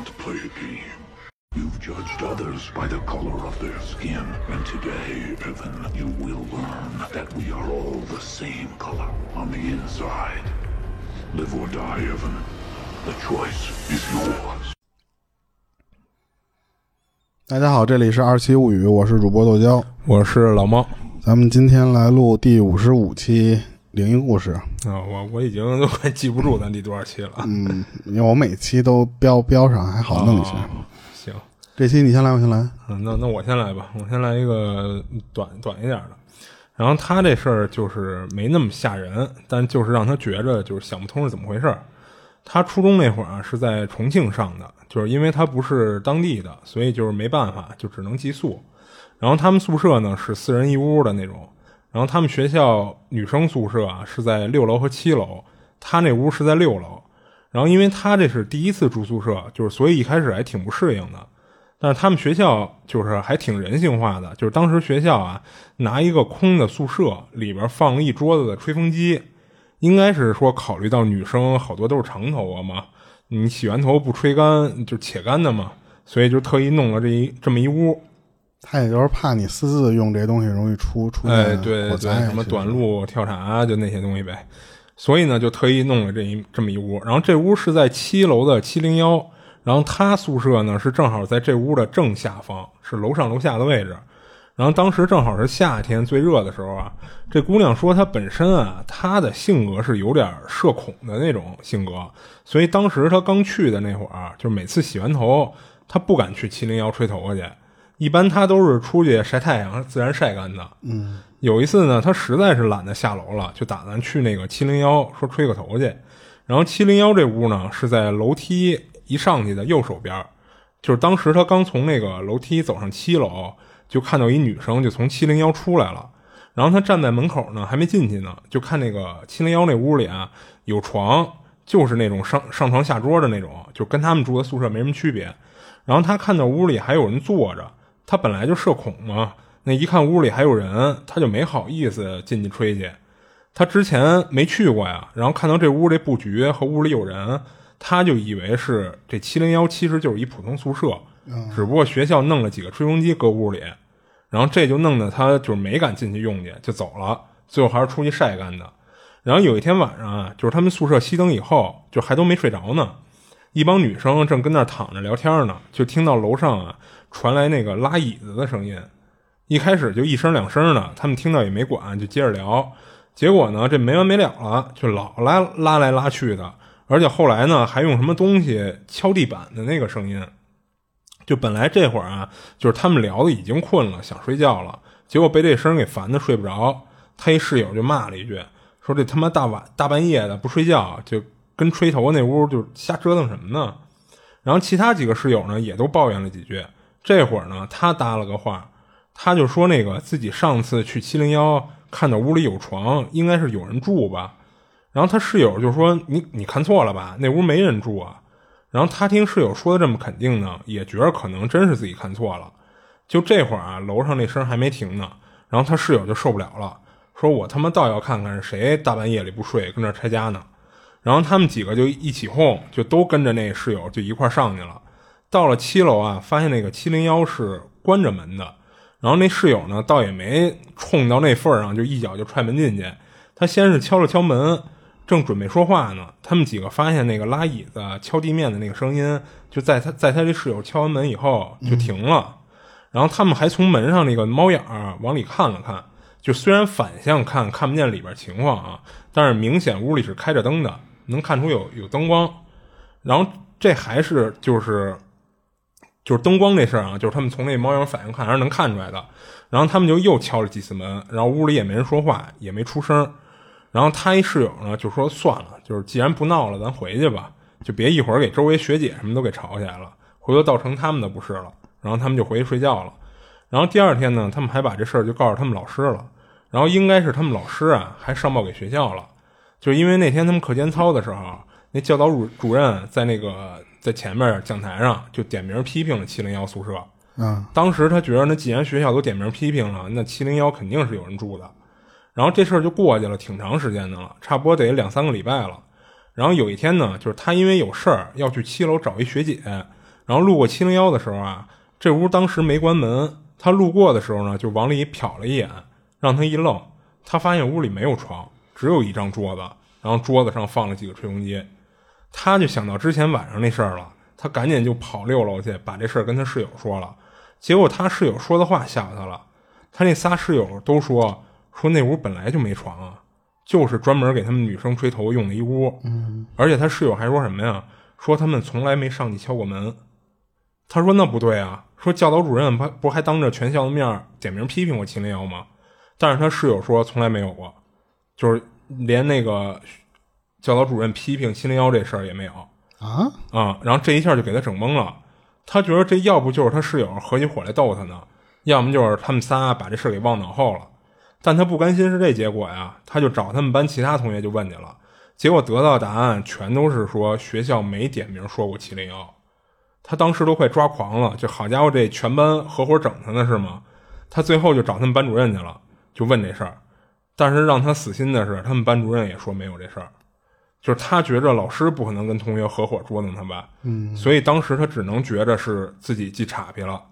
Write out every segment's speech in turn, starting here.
want to play a game. You've judged others by the color of their skin, and today, Evan, you will learn that we are all the same color on the inside. Live or die, Evan. The choice is yours. 大家好，这里是二七物语，我是主播豆椒，我是老猫咱们今天来录第五十五期灵异故事。啊，我我已经都快记不住咱第多少期了。嗯，因为我每期都标标上，还好弄一些。哦行，这期你先来，我先来。嗯，那那我先来吧，我先来一个短短一点的。然后他这事儿就是没那么吓人，但就是让他觉着就是想不通是怎么回事儿。他初中那会儿啊是在重庆上的，就是因为他不是当地的，所以就是没办法，就只能寄宿。然后他们宿舍呢是四人一屋的那种，然后他们学校女生宿舍啊是在六楼和七楼，他那屋是在六楼。然后因为他这是第一次住宿舍，就是所以一开始还挺不适应的。但是他们学校就是还挺人性化的，就是当时学校啊拿一个空的宿舍里边放了一桌子的吹风机，应该是说考虑到女生好多都是长头发嘛，你洗完头不吹干就且干的嘛，所以就特意弄了这一这么一屋。他也就是怕你私自用这些东西容易出出现哎，对对，火灾，什么短路跳闸就那些东西呗。所以呢，就特意弄了这一这么一屋。然后这屋是在七楼的七零幺，然后他宿舍呢是正好在这屋的正下方，是楼上楼下的位置。然后当时正好是夏天最热的时候啊，这姑娘说她本身啊，她的性格是有点社恐的那种性格，所以当时她刚去的那会儿，就是每次洗完头，她不敢去七零幺吹头发去，一般他都是出去晒太阳，自然晒干的。嗯，有一次呢，他实在是懒得下楼了，就打算去那个七零幺说吹个头去。然后七零幺这屋呢是在楼梯一上去的右手边，就是当时他刚从那个楼梯走上七楼，就看到一女生就从七零幺出来了。然后他站在门口呢，还没进去呢，就看那个七零幺那屋里啊有床，就是那种上上床下桌的那种，就跟他们住的宿舍没什么区别。然后他看到屋里还有人坐着，她本来就社恐嘛，那一看屋里还有人，他就没好意思进去吹去。他之前没去过呀，然后看到这屋这布局和屋里有人，他就以为是这七零幺其实就是一普通宿舍，只不过学校弄了几个吹风机搁屋里，然后这就弄得他就是没敢进去用去，就走了，最后还是出去晒干的。然后有一天晚上啊，就是他们宿舍熄灯以后，就还都没睡着呢，一帮女生正跟那儿躺着聊天呢，就听到楼上啊传来那个拉椅子的声音。一开始就一声两声的，他们听到也没管，就接着聊。结果呢，这没完没了了，就老拉拉来拉去的，而且后来呢，还用什么东西敲地板的那个声音。就本来这会儿啊，就是他们聊的已经困了，想睡觉了，结果被这声给烦的睡不着。他一室友就骂了一句，说这他妈大晚大半夜的不睡觉，就跟吹头发那屋就瞎折腾什么呢？然后其他几个室友呢也都抱怨了几句。这会儿呢，他搭了个话，他就说那个自己上次去七零幺看到屋里有床，应该是有人住吧。然后他室友就说你你看错了吧，那屋没人住啊。然后他听室友说的这么肯定呢，也觉得可能真是自己看错了。就这会儿啊，楼上那声还没停呢，然后他室友就受不了了，说我他妈倒要看看是谁大半夜里不睡跟这儿拆家呢。然后他们几个就一起哄，就都跟着那室友就一块上去了。到了七楼啊，发现那个七零幺是关着门的。然后那室友呢，倒也没冲到那份儿上，就一脚就踹门进去。他先是敲了敲门，正准备说话呢，他们几个发现那个拉椅子敲地面的那个声音，就在他在他这室友敲完门以后就停了。然后他们还从门上那个猫眼儿往里看了看，就虽然反向看看不见里边情况啊，但是明显屋里是开着灯的，能看出有有灯光。然后这还是就是就是灯光这事儿啊，就是他们从那猫眼反应看还是能看出来的。然后他们就又敲了几次门，然后屋里也没人说话，也没出声。然后他一室友呢就说算了，就是既然不闹了，咱回去吧，就别一会儿给周围学姐什么都给吵起来了，回头造成他们的不是了。然后他们就回去睡觉了。然后第二天呢，他们还把这事儿就告诉他们老师了。然后应该是他们老师啊还上报给学校了，就是因为那天他们课间操的时候，那教导主主任在那个在前面讲台上就点名批评了七零幺宿舍。嗯，当时他觉得，那既然学校都点名批评了，那七零幺肯定是有人住的。然后这事儿就过去了，挺长时间的了，差不多得两三个礼拜了。然后有一天呢，就是他因为有事儿要去七楼找一学姐，然后路过七零幺的时候啊，这屋当时没关门，他路过的时候呢，就往里瞟了一眼，让他一愣，他发现屋里没有床，只有一张桌子，然后桌子上放了几个吹风机，他就想到之前晚上那事儿了，他赶紧就跑六楼去把这事儿跟他室友说了，结果他室友说的话吓唬他了，他那仨室友都说说那屋本来就没床啊。就是专门给他们女生吹头用的一屋，嗯，而且他室友还说什么呀？说他们从来没上去敲过门。他说那不对啊，说教导主任不不还当着全校的面点名批评过七零幺吗？但是他室友说从来没有过，就是连那个教导主任批评七零幺这事儿也没有啊啊！然后这一下就给他整懵了，他觉得这要不就是他室友合起伙来逗他呢，要么就是他们仨把这事给忘脑后了。但他不甘心是这结果呀，他就找他们班其他同学就问去了，结果得到的答案全都是说学校没点名说过七零幺，他当时都快抓狂了，就好家伙这全班合伙整他呢是吗？他最后就找他们班主任去了，就问这事儿，但是让他死心的是，他们班主任也说没有这事儿，就是他觉着老师不可能跟同学合伙捉弄他吧，嗯，所以当时他只能觉着是自己记岔劈了，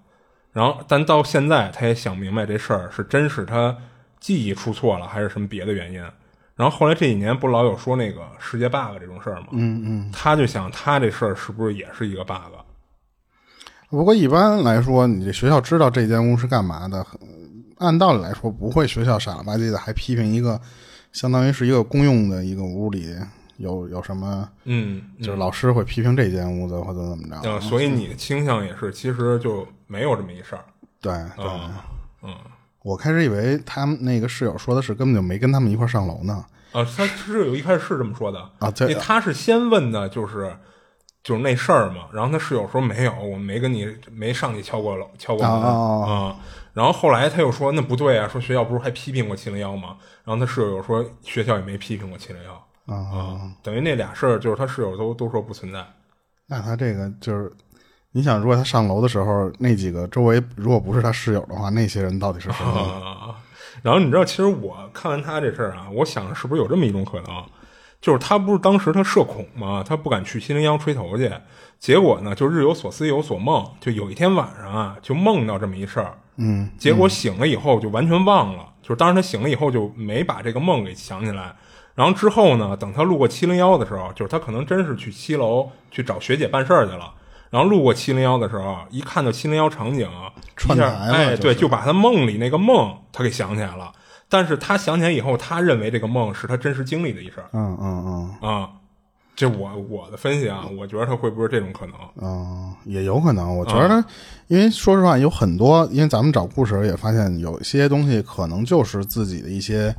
然后但到现在他也想明白这事儿是真是他。记忆出错了，还是什么别的原因？然后后来这几年不老有说那个世界 bug 这种事儿吗？嗯嗯，他就想他这事儿是不是也是一个 bug？不过一般来说，你这学校知道这间屋是干嘛的，按道理来说不会学校傻了吧唧的还批评一个相当于是一个公用的一个屋里有有什么？嗯，就是老师会批评这间屋子或者怎么着？嗯，所以你的倾向也是，其实就没有这么一事儿。对对，嗯。我开始以为他们那个室友说的是根本就没跟他们一块上楼呢。啊，他室友一开始是这么说的啊，对，他是先问的就是就是那事儿嘛，然后他室友说没有，我没跟你没上去敲过楼敲过门啊。然后后来他又说那不对啊，说学校不是还批评过七零幺吗？然后他室友又说学校也没批评过七零幺啊，等于那俩事儿就是他室友都都说不存在。那他这个就是。你想，如果他上楼的时候，那几个周围如果不是他室友的话，那些人到底是谁、啊？然后你知道，其实我看完他这事儿啊，我想是不是有这么一种可能，就是他不是当时他社恐嘛，他不敢去七零幺吹头去，结果呢，就日有所思夜有所梦，就有一天晚上啊，就梦到这么一事儿，嗯，结果醒了以后就完全忘了，就是当时他醒了以后就没把这个梦给想起来，然后之后呢，等他路过七零幺的时候，就是他可能真是去七楼去找学姐办事儿去了。然后路过七零幺的时候，一看到七零幺场景，串台了，哎，对，就把他梦里那个梦他给想起来了。但是他想起来以后，他认为这个梦是他真实经历的一事儿。嗯嗯嗯啊，这我我的分析啊，我觉得他会不会这种可能？嗯，也有可能。我觉得，因为说实话，有很多，因为咱们找故事也发现，有些东西可能就是自己的一些。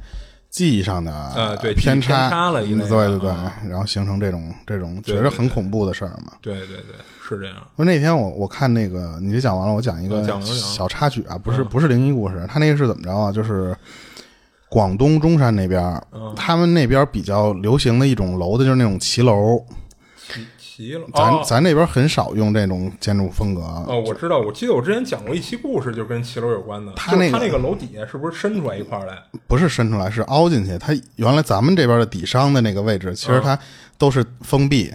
记忆上的呃对偏差了，对对对，然后形成这种这种觉得很恐怖的事儿嘛。对对对，是这样。不那天我我看那个，你讲完了，我讲一个小插曲啊，不是不是灵异故事，他那个是怎么着啊？就是广东中山那边，他们那边比较流行的一种楼的就是那种骑楼。咱咱那边很少用这种建筑风格。哦，我知道，我记得我之前讲过一期故事，就跟骑楼有关的。他那他那个楼底下是不是伸出来一块来？不是伸出来，是凹进去。它原来咱们这边的底商的那个位置，其实它都是封闭。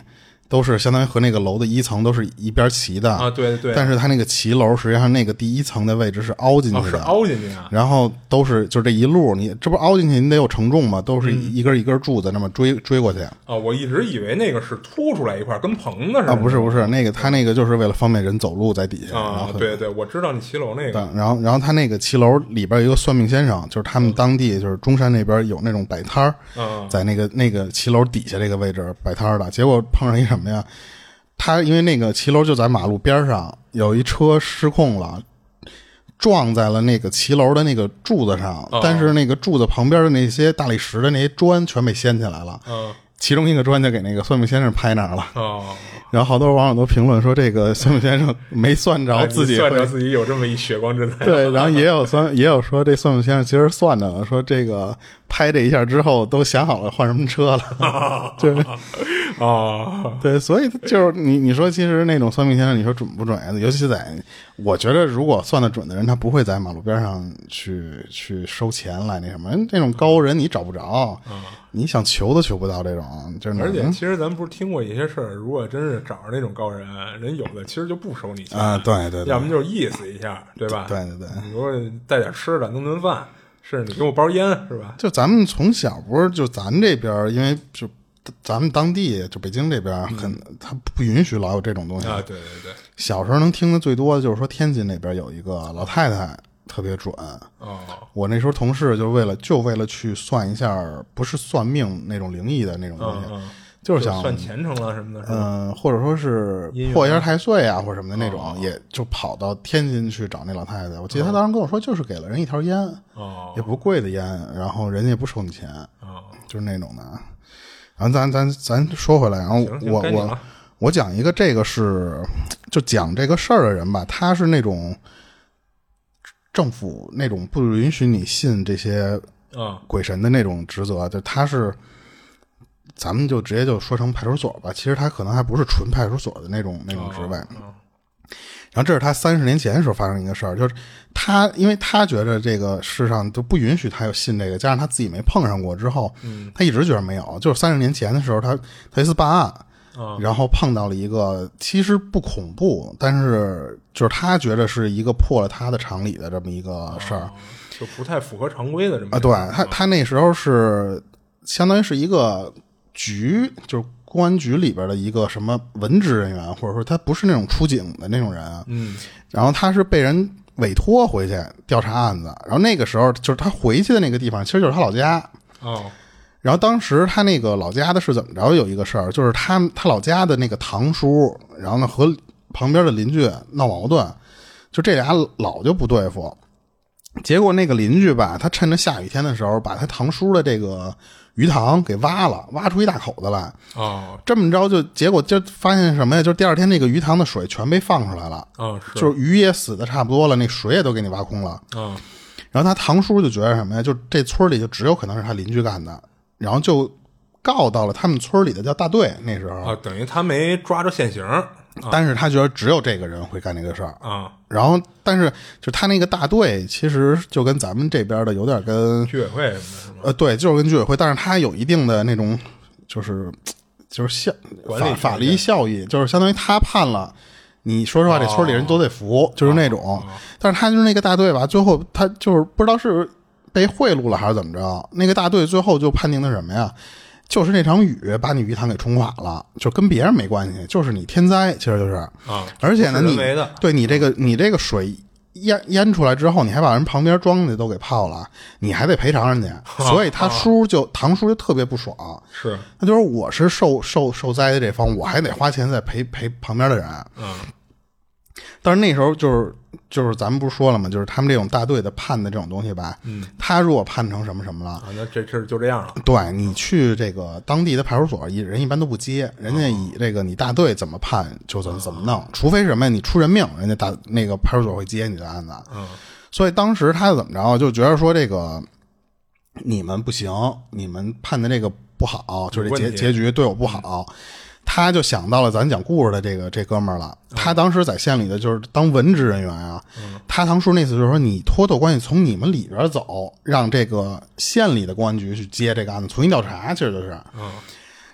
都是相当于和那个楼的一层都是一边齐的啊，对对。但是它那个骑楼实际上那个第一层的位置是凹进去的，是凹进去啊。然后都是就这一路，你这不凹进去，你得有承重嘛，都是一根一根柱子那么追追过去。啊，我一直以为那个是凸出来一块，跟棚子似的。啊，不是不是，那个它那个就是为了方便人走路在底下。啊，对对，我知道你骑楼那个。然后然后他那个骑楼里边有一个算命先生，就是他们当地就是中山那边有那种摆摊儿，在那个那个骑楼底下这个位置摆摊儿的，结果碰上一什么呀？他因为那个骑楼就在马路边上，有一车失控了，撞在了那个骑楼的那个柱子上，但是那个柱子旁边的那些大理石的那些砖全被掀起来了。其中一个砖就给那个算命先生拍那儿了。然后好多网友都评论说，这个算命先生没算着自己，算着自己有这么一血光之灾。对，然后也有算，也有说这算命先生其实算着了，说这个。拍这一下之后，都想好了换什么车了，对哦，对，所以就是你你说，其实那种算命先生，你说准不准？尤其在我觉得，如果算得准的人，他不会在马路边上去去收钱来那什么。那种高人你找不着，你想求都求不到这种，就是。而且其实咱们不是听过一些事儿，如果真是找着那种高人，人有的其实就不收你钱啊，对对，要么就是意思一下，对吧？对对对，你说带点吃的，弄顿饭，是你给我包烟，是吧？就咱们从小不是就咱这边，因为就。咱们当地就北京这边很，他不允许老有这种东西啊。对对对，小时候能听的最多的就是说天津那边有一个老太太特别准。哦，我那时候同事就为了就为了去算一下，不是算命那种灵异的那种东西，就是想算前程了什么的。嗯，或者说是破一下太岁啊，或者什么的那种，也就跑到天津去找那老太太。我记得他当时跟我说，就是给了人一条烟，哦，也不贵的烟，然后人家也不收你钱，哦就是那种的。然后咱咱咱说回来，然后我我我讲一个这个是就讲这个事儿的人吧，他是那种政府那种不允许你信这些鬼神的那种职责，就他是咱们就直接就说成派出所吧，其实他可能还不是纯派出所的那种那种职位。然后这是他三十年前的时候发生一个事儿，就是他，因为他觉得这个世上就不允许他有信这个，加上他自己没碰上过之后，他一直觉得没有。就是三十年前的时候，他他一次办案，然后碰到了一个其实不恐怖，但是就是他觉得是一个破了他的常理的这么一个事儿，就不太符合常规的这么啊。对他，他那时候是相当于是一个局，就是。公安局里边的一个什么文职人员，或者说他不是那种出警的那种人，嗯，然后他是被人委托回去调查案子，然后那个时候就是他回去的那个地方，其实就是他老家哦。然后当时他那个老家的是怎么着？有一个事儿，就是他他老家的那个堂叔，然后呢和旁边的邻居闹矛盾，就这俩老就不对付，结果那个邻居吧，他趁着下雨天的时候，把他堂叔的这个。鱼塘给挖了，挖出一大口子来。哦，这么着就结果就发现什么呀？就第二天那个鱼塘的水全被放出来了。哦，是，就是鱼也死的差不多了，那水也都给你挖空了。嗯，然后他堂叔就觉得什么呀？就这村里就只有可能是他邻居干的，然后就告到了他们村里的叫大队。那时候啊，等于他没抓着现行。但是他觉得只有这个人会干这个事儿。啊，然后但是就他那个大队其实就跟咱们这边的有点跟居委会什么的，呃，对，就是跟居委会，但是他有一定的那种就是就是效法法律效益，就是相当于他判了，你说实话，这村里人都得服，就是那种。但是他就是那个大队吧，最后他就是不知道是被贿赂了还是怎么着，那个大队最后就判定的什么呀？就是那场雨把你鱼塘给冲垮了，就跟别人没关系，就是你天灾，其实就是啊。而且呢，你对你这个你这个水淹淹出来之后，你还把人旁边庄稼都给泡了，你还得赔偿人家。所以他叔就堂叔就特别不爽，是，他就是我是受受受灾的这方，我还得花钱再赔赔旁边的人。嗯。但是那时候就是就是咱们不是说了吗？就是他们这种大队的判的这种东西吧，嗯，他如果判成什么什么了，啊，那这事就这样了。对你去这个当地的派出所，一人一般都不接，人家以这个你大队怎么判就怎么怎么弄，除非什么你出人命，人家大那个派出所会接你的案子。嗯，所以当时他怎么着，就觉得说这个你们不行，你们判的这个不好，就是结结局对我不好。他就想到了咱讲故事的这个这哥们儿了。他当时在县里的就是当文职人员啊。他堂叔那次就是说，你托托关系从你们里边走，让这个县里的公安局去接这个案子，重新调查，其实就是。然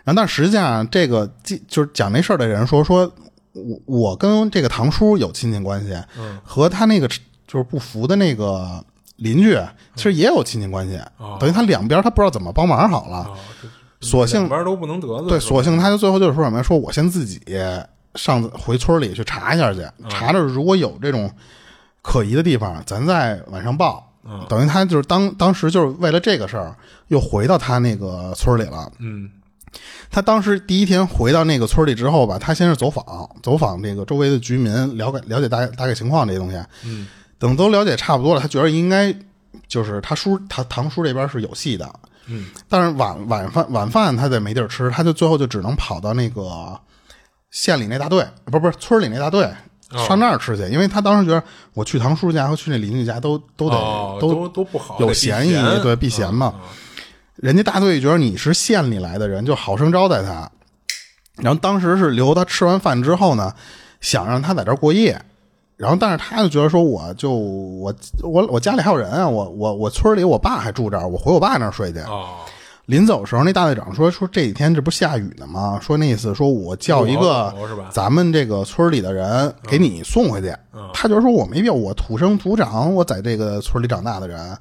后，但实际上这个就是讲那事儿的人说，说我我跟这个堂叔有亲戚关系，和他那个就是不服的那个邻居，其实也有亲戚关系。等于他两边他不知道怎么帮忙好了。索性边都不能得罪。对，索性他就最后就是说什么呀？说我先自己上回村里去查一下去，查着如果有这种可疑的地方，咱再往上报。等于他就是当当时就是为了这个事儿，又回到他那个村里了。嗯，他当时第一天回到那个村里之后吧，他先是走访，走访这个周围的居民，了解了解大大概情况这些东西。嗯，等都了解差不多了，他觉得应该就是他叔他堂叔这边是有戏的。嗯，但是晚晚饭晚饭他得没地儿吃，他就最后就只能跑到那个县里那大队，不是不是村里那大队，上那儿吃去。因为他当时觉得我去堂叔家和去那邻居家都都得都都不好，有嫌疑，对避嫌嘛。人家大队觉得你是县里来的人，就好生招待他。然后当时是留他吃完饭之后呢，想让他在这儿过夜。然后但是他就觉得说，我就我我我家里还有人啊，我我我村里我爸还住这儿，我回我爸那儿睡去。哦，临走的时候，那大队长说说这几天这不下雨呢吗？说那意思说我叫一个咱们这个村里的人给你送回去。他就说我没必要，我土生土长，我在这个村里长大的人，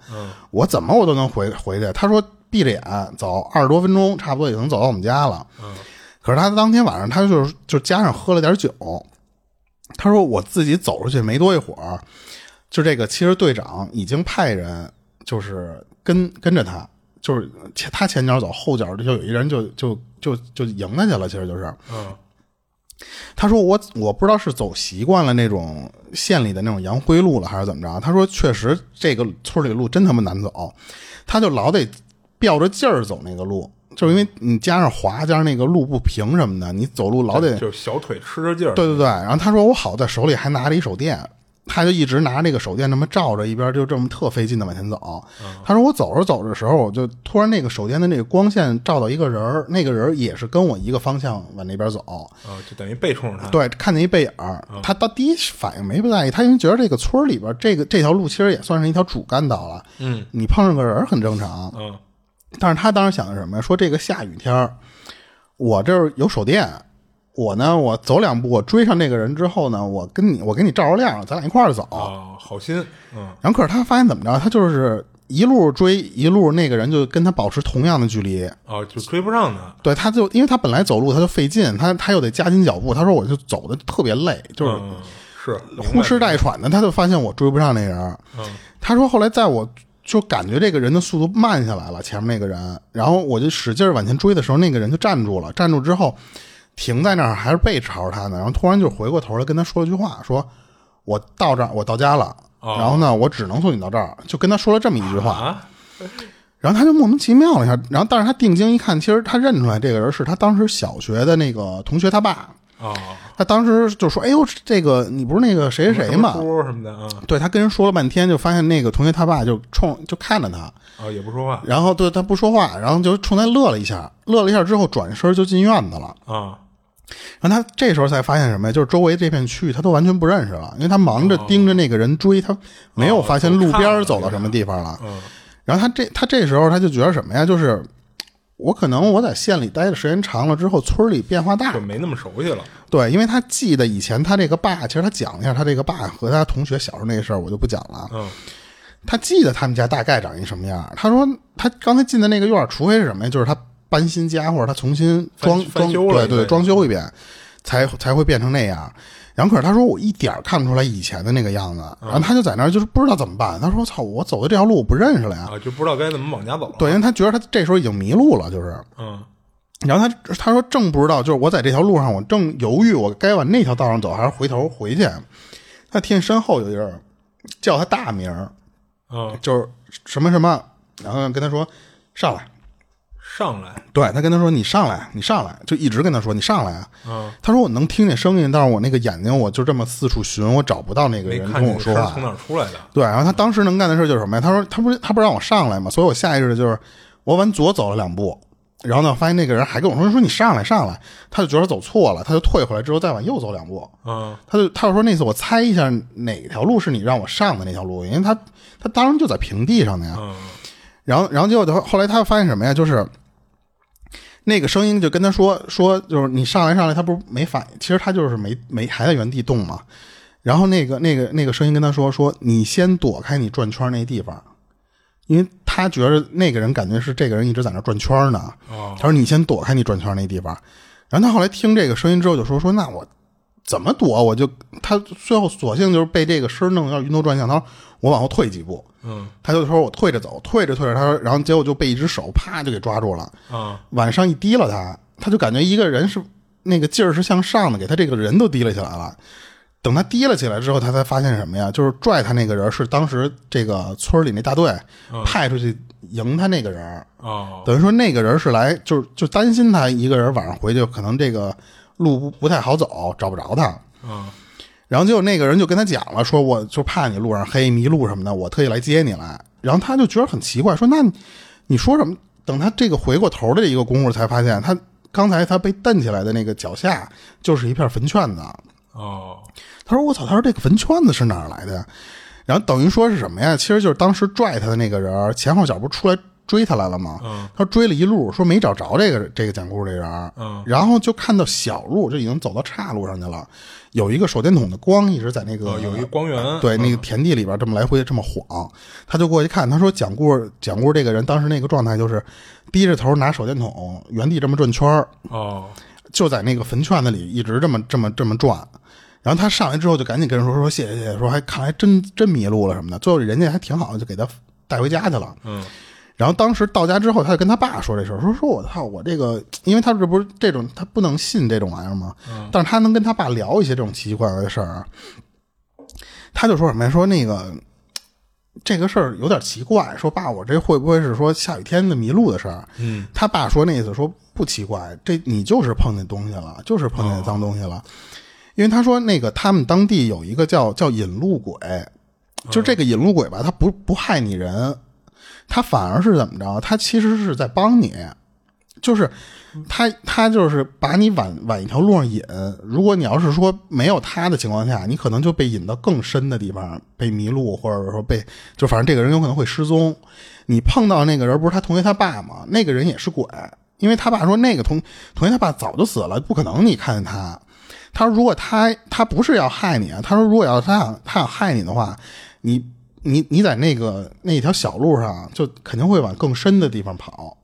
我怎么我都能回回去。他说闭着眼走二十多分钟，差不多也能走到我们家了。可是他当天晚上他就是就加上喝了点酒，他说我自己走出去没多一会儿，就这个其实队长已经派人就是跟跟着他，就是前他前脚走，后脚就有一人就就就就迎他去了，其实就是。嗯他说我我不知道是走习惯了那种县里的那种洋灰路了，还是怎么着。他说确实这个村里路真他妈难走，他就老得吊着劲儿走那个路，就是因为你加上滑，加上那个路不平什么的，你走路老得就小腿吃着劲儿。对对对，然后他说我好在手里还拿着一手电，他就一直拿那个手电那么照着，一边就这么特费劲的往前走。他说我走着走着的时候，我就突然那个手电的那个光线照到一个人儿，那个人也是跟我一个方向往那边走。啊，就等于背冲着他。对，看见一背影儿，他到第一反应没不在意，他因为觉得这个村里边这个这条路其实也算是一条主干道了。嗯你碰上个人很正常，嗯但是他当时想的是什么呀？说这个下雨天儿，我这儿有手电，我呢，我走两步，我追上那个人之后呢，我跟你，我给你照着亮，咱俩一块儿走。啊，好心。嗯然后可是他发现怎么着？他就是一路追，一路那个人就跟他保持同样的距离。啊，就追不上他。对，他就因为他本来走路他就费劲，他他又得加紧脚步。他说我就走的特别累，就是嗯，是呼哧带喘的。他就发现我追不上那人。嗯他说后来在我就感觉这个人的速度慢下来了，前面那个人，然后我就使劲往前追的时候，那个人就站住了，站住之后停在那儿，还是背朝着他呢，然后突然就回过头来跟他说了句话，说我到这儿，我到家了，哦然后呢，我只能送你到这儿，就跟他说了这么一句话。啊，然后他就莫名其妙了一下，然后但是他定睛一看，其实他认出来这个人是他当时小学的那个同学他爸。哦，他当时就说：“哎呦，这个你不是那个谁谁谁吗什么什么的啊？对他跟人说了半天，就发现那个同学他爸就冲就看着他，啊，也不说话然后对他不说话，然后就冲他乐了一下，乐了一下之后转身就进院子了。啊。然后他这时候才发现什么呀？就是周围这片区域他都完全不认识了，因为他忙着盯着那个人追，他没有发现路边走到什么地方了。嗯然后他这他这时候他就觉得什么呀？就是我可能我在县里待的时间长了之后，村里变化大就，没那么熟悉了。对，因为他记得以前他这个爸，其实他讲了一下他这个爸和他同学小时候那个事儿，我就不讲了。嗯他记得他们家大概长一什么样。他说他刚才进的那个院儿，除非是什么呀，就是他搬新家或者他重新装装，翻翻修了对对，对装修一遍，才才会变成那样。然后可是他说我一点儿看不出来以前的那个样子，然后他就在那儿就是不知道怎么办。他说操，我走的这条路我不认识了呀。啊，就不知道该怎么往家走了。对，因为他觉得他这时候已经迷路了，就是。嗯然后他他说正不知道，就是我在这条路上，我正犹豫我该往那条道上走还是回头回去。他听见身后有一人叫他大名儿，嗯，就是什么什么，然后跟他说上来。上来。对他跟他说你上来，你上来，就一直跟他说你上来啊。嗯，他说我能听见声音，但是我那个眼睛我就这么四处寻，我找不到那个人跟我说话从。哪儿出来的。对，然后他当时能干的事就是什么呀？他说他不是他不让我上来嘛，所以我下意识的就是我往左走了两步，然后呢发现那个人还跟我说说你上来上来，他就觉得走错了，他就退回来之后再往右走两步，嗯他就他就说那次我猜一下哪条路是你让我上的那条路，因为他他当时就在平地上的呀。嗯然后然后结果他后来他发现什么呀？就是那个声音就跟他说说就是你上来上来，他不是没反应，其实他就是没没还在原地动嘛。然后那个那个那个声音跟他说说你先躲开你转圈那地方，因为他觉得那个人感觉是这个人一直在那转圈呢。哦他说你先躲开你转圈那地方。然后他后来听这个声音之后就说说那我怎么躲？我就他最后索性就是被这个声弄得有点晕头转向。他说我往后退几步，嗯他就说我退着走，退着退着，他说然后结果就被一只手啪就给抓住了。啊往上一提了他，他就感觉一个人是那个劲儿是向上的，给他这个人都提了起来了。等他提了起来之后，他才发现什么呀？就是拽他那个人是当时这个村里那大队派出去迎他那个人，哦等于说那个人是来就是就担心他一个人晚上回去可能这个路不不太好走，找不着他。嗯然后结果那个人就跟他讲了，说我就怕你路上黑迷路什么的，我特意来接你来。然后他就觉得很奇怪，说那你你说什么？等他这个回过头的一个功夫，才发现他刚才他被蹬起来的那个脚下就是一片坟圈子。哦，他说：“我操！他说这个坟圈子是哪儿来的呀？”然后等于说是什么呀？其实就是当时拽他的那个人前后脚不出来追他来了吗？嗯，他追了一路，说没找着这个这个讲故事这人。嗯，然后就看到小路就已经走到岔路上去了，有一个手电筒的光一直在那个有一光源，对那个田地里边这么来回这么晃。他就过去看，他说讲故事讲故事这个人当时那个状态就是低着头拿手电筒原地这么转圈哦，就在那个坟圈子里一直这么这么这么转。然后他上来之后就赶紧跟人说说谢谢谢谢，说还看来真真迷路了什么的。最后人家还挺好，就给他带回家去了。嗯，然后当时到家之后，他就跟他爸说这事儿，说说我操，我这个，因为他这不是这种，他不能信这种玩意儿吗？嗯，但是他能跟他爸聊一些这种奇奇怪怪的事儿。他就说什么呀？说那个这个事儿有点奇怪，说爸，我这会不会是说下雨天的迷路的事儿？嗯，他爸说那意思说不奇怪，这你就是碰见东西了，就是碰见脏东西了。因为他说那个他们当地有一个叫叫引路鬼，就这个引路鬼吧，他不不害你人，他反而是怎么着？他其实是在帮你，就是他他就是把你往往一条路上引。如果你要是说没有他的情况下，你可能就被引到更深的地方，被迷路，或者说被就反正这个人有可能会失踪。你碰到那个人不是他同学他爸吗？那个人也是鬼，因为他爸说那个同同学他爸早就死了，不可能你看见他。他说：“如果他他不是要害你啊，他说如果要他想他想害你的话，你你你在那个那条小路上就肯定会往更深的地方跑，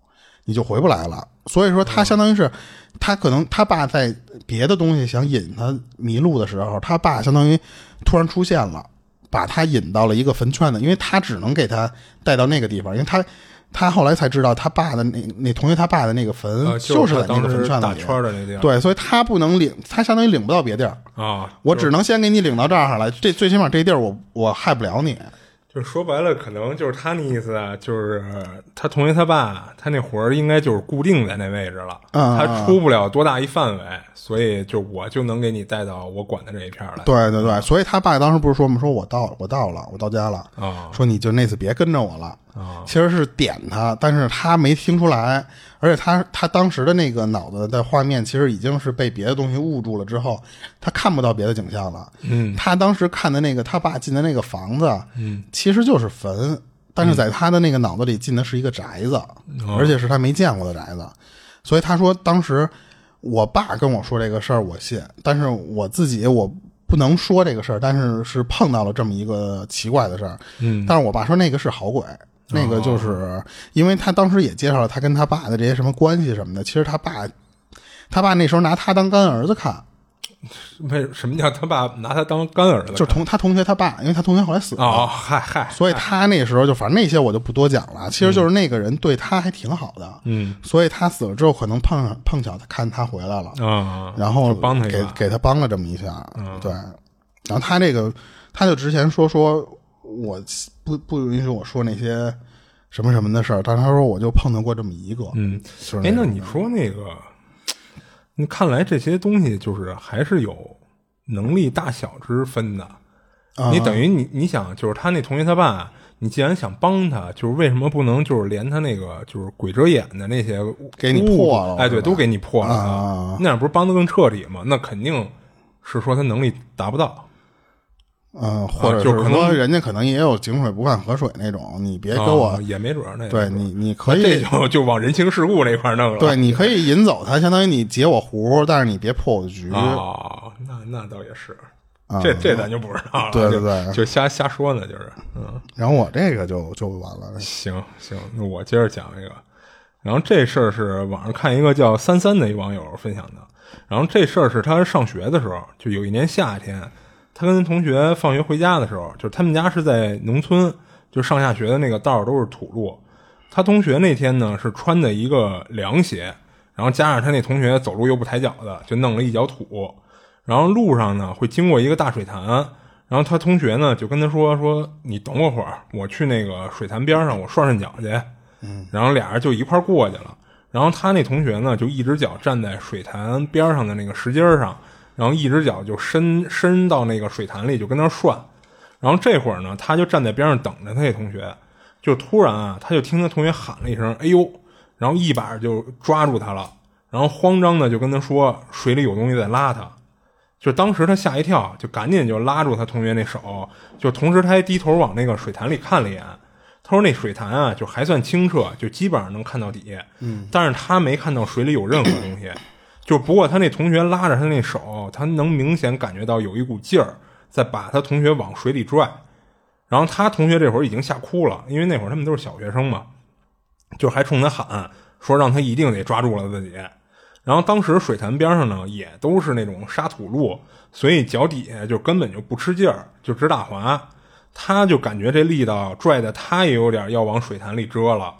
你就回不来了。所以说他相当于是他可能他爸在别的东西想引他迷路的时候，他爸相当于突然出现了，把他引到了一个坟圈子，因为他只能给他带到那个地方，因为他。”他后来才知道，他爸的那那同学他爸的那个坟就是在那个坟圈子里，圈的那地对，所以他不能领，他相当于领不到别地儿啊。我只能先给你领到这儿来，这最起码这地儿我我害不了你。就说白了，可能就是他那意思啊，就是他同学他爸，他那活儿应该就是固定在那位置了，他出不了多大一范围，所以就我就能给你带到我管的这一片来。对对对，所以他爸当时不是说吗？说我到我到了，我到家了啊，说你就那次别跟着我了啊。其实是点他，但是他没听出来。而且他他当时的那个脑子的画面，其实已经是被别的东西捂住了之后，他看不到别的景象了。嗯，他当时看的那个他爸进的那个房子，嗯，其实就是坟，但是在他的那个脑子里进的是一个宅子，而且是他没见过的宅子。所以他说，当时我爸跟我说这个事儿，我信，但是我自己我不能说这个事儿，但是是碰到了这么一个奇怪的事儿。嗯，但是我爸说那个是好鬼。那个就是，因为他当时也介绍了他跟他爸的这些什么关系什么的。其实他爸，他爸那时候拿他当干儿子看。为什么叫他爸拿他当干儿子？就是同他同学他爸，因为他同学后来死了。哦，嗨嗨，所以他那时候就反正那些我就不多讲了。其实就是那个人对他还挺好的。嗯，所以他死了之后，可能碰上碰巧他看他回来了啊，然后帮他给给他帮了这么一下。对，然后他这个他就之前说说。我不不允许我说那些什么什么的事儿，但他说我就碰到过这么一个，嗯，哎，那你说那个，你看来这些东西就是还是有能力大小之分的。你等于你你想，就是他那同学他爸，你既然想帮他，就是为什么不能就是连他那个就是鬼遮眼的那些给你破了？哎，对，都给你破了，那样不是帮的更彻底吗？那肯定是说他能力达不到。嗯，或者就是说人家可能也有井水不犯河水那种，你别给我也没准儿那对你你 可以就就往人情世故那块弄了。对，你可以引走他，相当于你截我胡，但是你别破我的局。哦，那那倒也是，这这咱就不知道了。对对对，就瞎瞎说呢，就是嗯。然后我这个就就完了。行行，那我接着讲一个。然后这事儿是网上看一个叫三三的一网友分享的。然后这事儿是他上学的时候，就有一年夏天。他跟同学放学回家的时候，就是他们家是在农村，就上下学的那个道都是土路。他同学那天呢是穿的一个凉鞋，然后加上他那同学走路又不抬脚的，就弄了一脚土。然后路上呢会经过一个大水潭，然后他同学呢就跟他说：“说你等我会儿，我去那个水潭边上我涮涮脚去。”嗯，然后俩人就一块过去了。然后他那同学呢就一只脚站在水潭边上的那个石阶上。然后一只脚就伸伸到那个水潭里，就跟那涮。然后这会儿呢，他就站在边上等着他那同学。就突然啊，他就听他同学喊了一声：“哎呦！”然后一把就抓住他了，然后慌张的就跟他说水里有东西在拉他，就当时他吓一跳，就赶紧就拉住他同学那手，就同时他还低头往那个水潭里看了一眼。他说那水潭啊，就还算清澈，就基本上能看到底。嗯，但是他没看到水里有任何东西。就不过他那同学拉着他那手，他能明显感觉到有一股劲儿在把他同学往水里拽。然后他同学这会儿已经吓哭了，因为那会儿他们都是小学生嘛，就还冲他喊说让他一定得抓住了自己。然后当时水潭边上呢也都是那种沙土路，所以脚底下就根本就不吃劲儿，就直打滑。他就感觉这力道拽的他也有点要往水潭里遮了，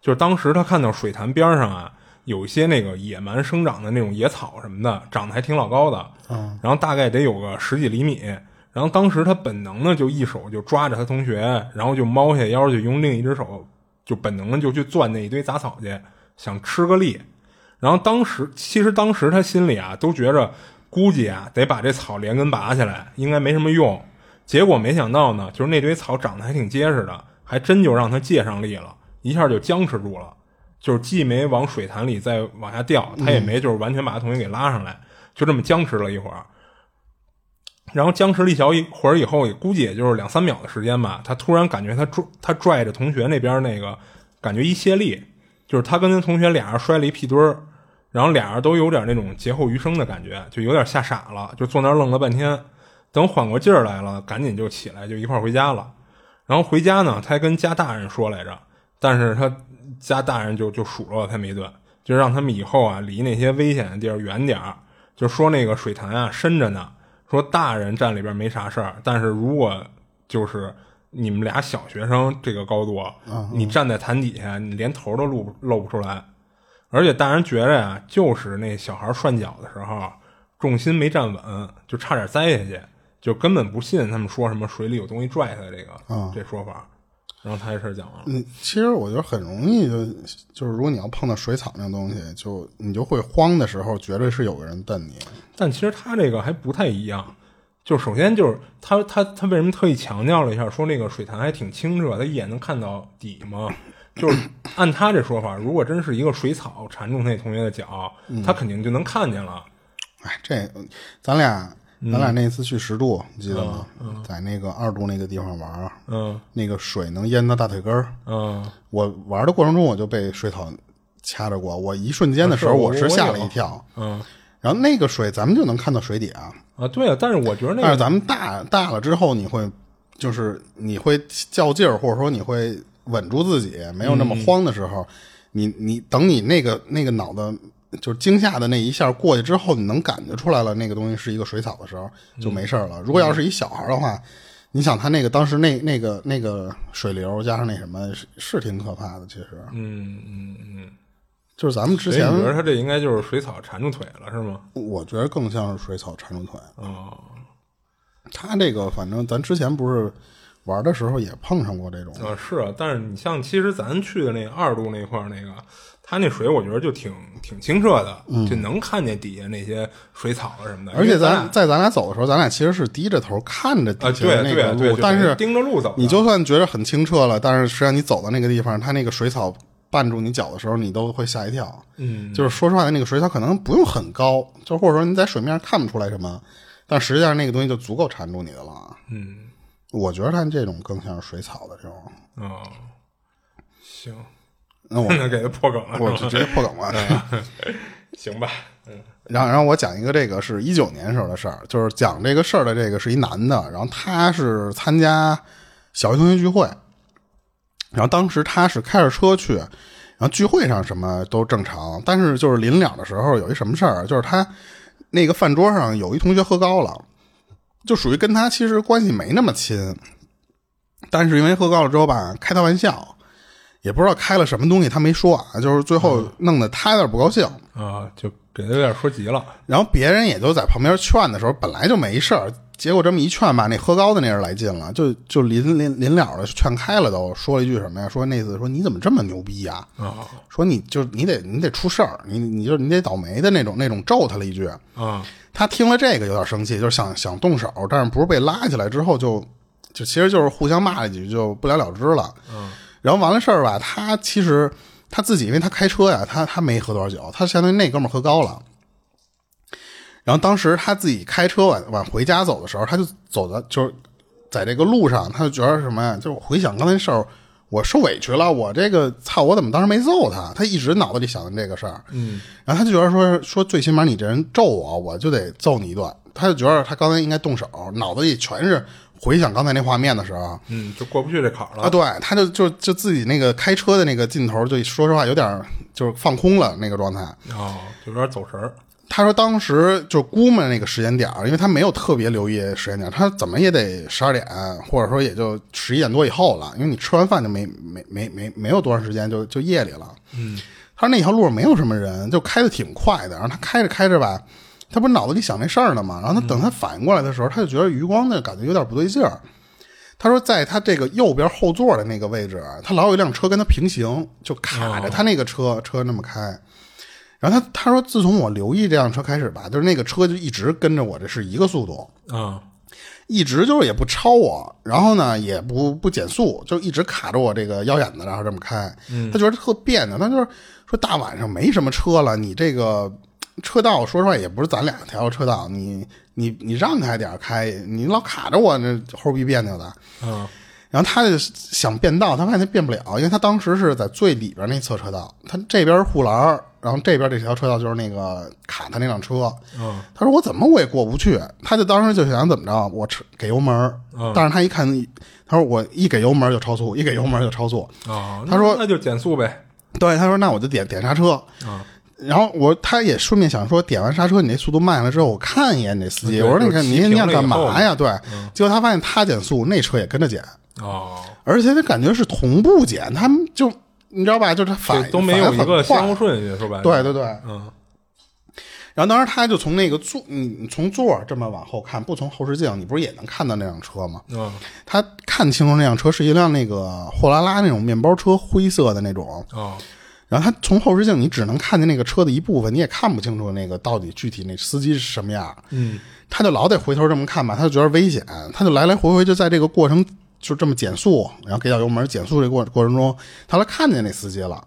就是当时他看到水潭边上啊有一些那个野蛮生长的那种野草什么的，长得还挺老高的，嗯，然后大概得有个十几厘米，然后当时他本能的就一手就抓着他同学，然后就猫下腰就用另一只手就本能的就去钻那一堆杂草去，想吃个力，然后当时其实当时他心里啊都觉着估计啊得把这草连根拔下来，应该没什么用。结果没想到呢，就是那堆草长得还挺结实的，还真就让他借上力了，一下就僵持住了。就是既没往水潭里再往下掉，他也没就是完全把他同学给拉上来，就这么僵持了一会儿。然后僵持了一小一会儿以后，也估计也就是两三秒的时间吧。他突然感觉他拽他拽着同学那边那个感觉一泄力，就是他跟他同学俩人摔了一屁墩儿，然后俩人都有点那种劫后余生的感觉，就有点吓傻了，就坐那儿愣了半天。等缓过劲儿来了，赶紧就起来，就一块儿回家了。然后回家呢，他还跟家大人说来着，但是他家大人就就数落他们一顿，就让他们以后啊离那些危险的地儿远点儿。就说那个水潭啊深着呢，说大人站里边没啥事儿，但是如果就是你们俩小学生这个高度，你站在潭底下，你连头都露露不出来。而且大人觉着呀，就是那小孩涮脚的时候重心没站稳，就差点栽下去。就根本不信他们说什么水里有东西拽他这个这说法，然后他这事儿讲完了。嗯，其实我觉得很容易就就是如果你要碰到水草那东西，就你就会慌的时候，绝对是有个人瞪你。但其实他这个还不太一样，就首先就是他他他为什么特意强调了一下，说那个水潭还挺清澈，他一眼能看到底嘛？就是按他这说法，如果真是一个水草缠住那同学的脚，他肯定就能看见了。哎，这咱俩。咱俩那次去十渡，你记得吗？在那个二渡那个地方玩，嗯，那个水能淹到大腿根儿，嗯，我玩的过程中我就被水草掐着过，我一瞬间的时候我是吓了一跳，嗯，然后那个水咱们就能看到水底啊，啊，对啊，但是我觉得那，但是咱们大大了之后你会，就是你会较劲儿，或者说你会稳住自己，没有那么慌的时候，你你等你那个那个脑子。就是惊吓的那一下过去之后，你能感觉出来了，那个东西是一个水草的时候就没事了。如果要是一小孩的话，你想他那个当时那那个那个水流加上那什么，是是挺可怕的。其实，嗯嗯嗯，就是咱们之前，觉得他这应该就是水草缠住腿了，是吗？我觉得更像是水草缠住腿。哦，他这个反正咱之前不是玩的时候也碰上过这种啊，是啊。但是你像其实咱去的那二度那块那个。它那水我觉得就挺挺清澈的，就能看见底下那些水草什么的。而且咱在咱俩走的时候，咱俩其实是低着头看着底下那个路，但是盯着路走。你就算觉得很清澈了，但是实际上你走到那个地方，它那个水草绊住你脚的时候，你都会吓一跳。嗯，就是说实话，那个水草可能不用很高，就或者说你在水面上看不出来什么，但实际上那个东西就足够缠住你的了。嗯，我觉得它这种更像是水草的这种。哦，行。那我 给他破梗了，我就直接破梗了。行吧，嗯。然后，然后我讲一个这个是一九年时候的事儿，就是讲这个事儿的这个是一男的，然后他是参加小学同学聚会，然后当时他是开着车去，然后聚会上什么都正常，但是就是临了的时候有一什么事儿，就是他那个饭桌上有一同学喝高了，就属于跟他其实关系没那么亲，但是因为喝高了之后吧，开他玩笑。也不知道开了什么东西，他没说啊，就是最后弄得他有点不高兴啊，就给他有点说急了。然后别人也就在旁边劝的时候，本来就没事儿，结果这么一劝吧，那喝高的那人来劲了，就就临临临了的劝开了，都说了一句什么呀？说那次说你怎么这么牛逼呀？说你就你得你得出事儿，你你就你得倒霉的那种那种咒他了一句啊。他听了这个有点生气，就是想想动手，但是不是被拉起来之后就就其实就是互相骂了几句，就不了了之了。嗯。然后完了事儿吧，他其实他自己，因为他开车呀，他他没喝多少酒，他相当于那哥们儿喝高了。然后当时他自己开车往往回家走的时候，他就走的就是在这个路上，他就觉得什么呀？就回想刚才事儿，我受委屈了，我这个操，我怎么当时没揍他？他一直脑子里想的这个事儿。嗯，然后他就觉得说说，最起码你这人咒我，我就得揍你一顿。他就觉得他刚才应该动手，脑子里全是回想刚才那画面的时候，嗯，就过不去这坎儿了啊。对，他就就就自己那个开车的那个劲头，就说实话有点就是放空了那个状态。哦，就有点走神儿。他说当时就估摸那个时间点因为他没有特别留意时间点他怎么也得十二点，或者说也就十一点多以后了，因为你吃完饭就没没没没没有多长时间，就就夜里了。嗯，他说那条路上没有什么人，就开的挺快的。然后他开着开着吧，他不是脑子里想那事儿呢吗？然后他等他反应过来的时候，他就觉得余光呢感觉有点不对劲儿。他说在他这个右边后座的那个位置，他老有一辆车跟他平行，就卡着他那个车车那么开。然后他他说，自从我留意这辆车开始吧，就是那个车就一直跟着我，这是一个速度啊，一直就是也不超我，然后呢也不不减速，就一直卡着我这个腰眼子，然后这么开。他觉得特别扭，他就是说大晚上没什么车了，你这个车道说实话也不是咱俩条车道，你你你让开点开，你老卡着我，那后逼别扭的。嗯。然后他就想变道，他发现他变不了，因为他当时是在最里边那侧车道，他这边护栏，然后这边这条车道就是那个卡他那辆车。嗯，他说我怎么我也过不去，他就当时就想怎么着，我给油门，但是他一看，他说我一给油门就超速，一给油门就超速。啊，他说那就减速呗。对，他说那我就点点刹车。啊，然后我他也顺便想说，点完刹车你那速度慢了之后，我看一眼那司机，我说你看你你要干嘛呀？对，结果他发现他减速，那车也跟着减。哦，而且他感觉是同步减，他们就你知道吧？就是他反都没有一个先后顺序，说白了，对对对，嗯。然后当时他就从那个座，你从座这么往后看，不从后视镜，你不是也能看到那辆车吗？嗯。他看清楚那辆车是一辆那个货拉拉那种面包车，灰色的那种。哦。然后他从后视镜，你只能看见那个车的一部分，你也看不清楚那个到底具体那司机是什么样。嗯。他就老得回头这么看吧，他就觉得危险，他就来来回回就在这个过程。就这么减速，然后给脚油门减速这过过程中，他来看见那司机了。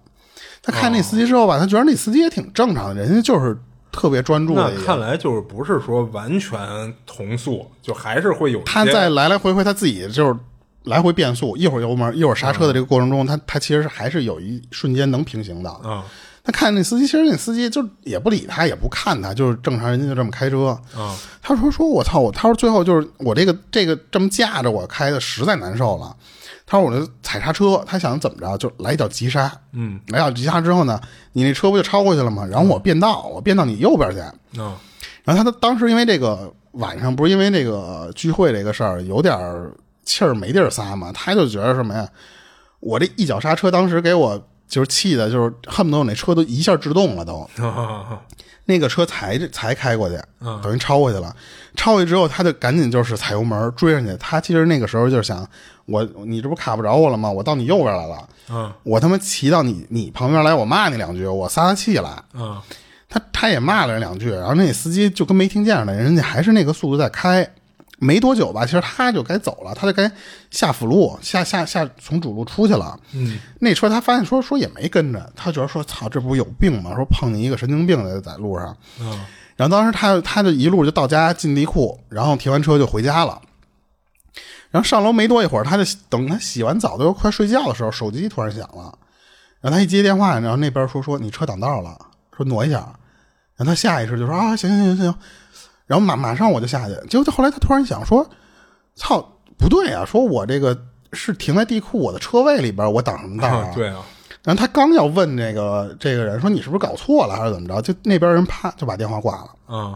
他看那司机之后吧，他觉得那司机也挺正常的，人家就是特别专注。那看来就是不是说完全同速，就还是会有。他在来来回回他自己就是来回变速，一会儿油门，一会儿刹车的这个过程中，他他其实还是有一瞬间能平行的。啊。他看那司机，其实那司机就也不理他，也不看他，就是正常人家就这么开车。啊，他说：“说我操我，他说最后就是我这个这个这么架着我开的实在难受了。他说我就踩刹车，他想怎么着就来一脚急刹。嗯，来脚急刹之后呢，你那车不就超过去了吗？然后我变道，我变到你右边去。嗯，然后他当时因为这个晚上不是因为这个聚会这个事儿有点气儿没地儿撒嘛，他就觉得什么呀？我这一脚刹车当时给我。就是气的，就是恨不得我那车都一下制动了，都 那个车才才开过去，等于超过去了。超过去之后，他就赶紧就是踩油门追上去。他其实那个时候就是想，我你这不卡不着我了吗？我到你右边来了，嗯，我他妈骑到你你旁边来，我骂你两句，我撒撒气来，嗯，他他也骂了人两句，然后那司机就跟没听见似的，人家还是那个速度在开。没多久吧，其实他就该走了，他就该下辅路，下下下从主路出去了。嗯，那车他发现说说也没跟着，他觉得说操，这不有病吗？说碰见一个神经病的在路上。嗯，然后当时他他就一路就到家进地库，然后提完车就回家了。然后上楼没多一会儿，他就等他洗完澡都快睡觉的时候，手机突然响了。然后他一接电话，然后那边说说你车挡道了，说挪一下。然后他下意识就说啊，行行行行。然后马马上我就下去，结果他后来他突然想说：“操，不对啊！说我这个是停在地库我的车位里边，我挡什么道啊？”对啊。然后他刚要问这个这个人说：“你是不是搞错了，还是怎么着？”就那边人啪就把电话挂了。嗯。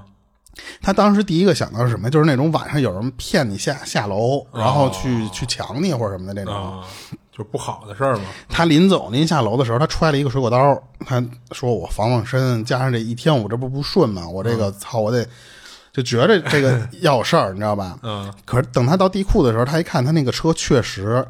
他当时第一个想到是什么？就是那种晚上有人骗你下下楼，然后去去抢你或者什么的那种，就不好的事儿嘛。他临走临下楼的时候，他揣了一个水果刀，他说：“我防防身，加上这一天我这不不顺嘛？我这个操，我得。”就觉着这个 要有事儿，你知道吧？嗯。可是等他到地库的时候，他一看，他那个车确实，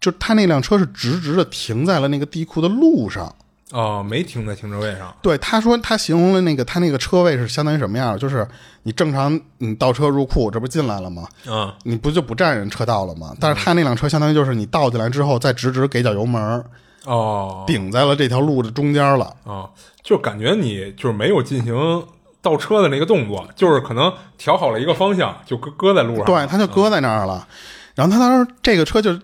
就他那辆车是直直的停在了那个地库的路上。哦，没停在停车位上。对，他说他形容了那个他那个车位是相当于什么样？就是你正常你倒车入库，这不进来了吗？嗯。你不就不占人车道了吗？但是他那辆车相当于就是你倒进来之后，再直直给脚油门，哦，顶在了这条路的中间了。啊，就感觉你就是没有进行倒车的那个动作，就是可能调好了一个方向，就搁搁在路上。对，他就搁在那儿了。然后他当时这个车就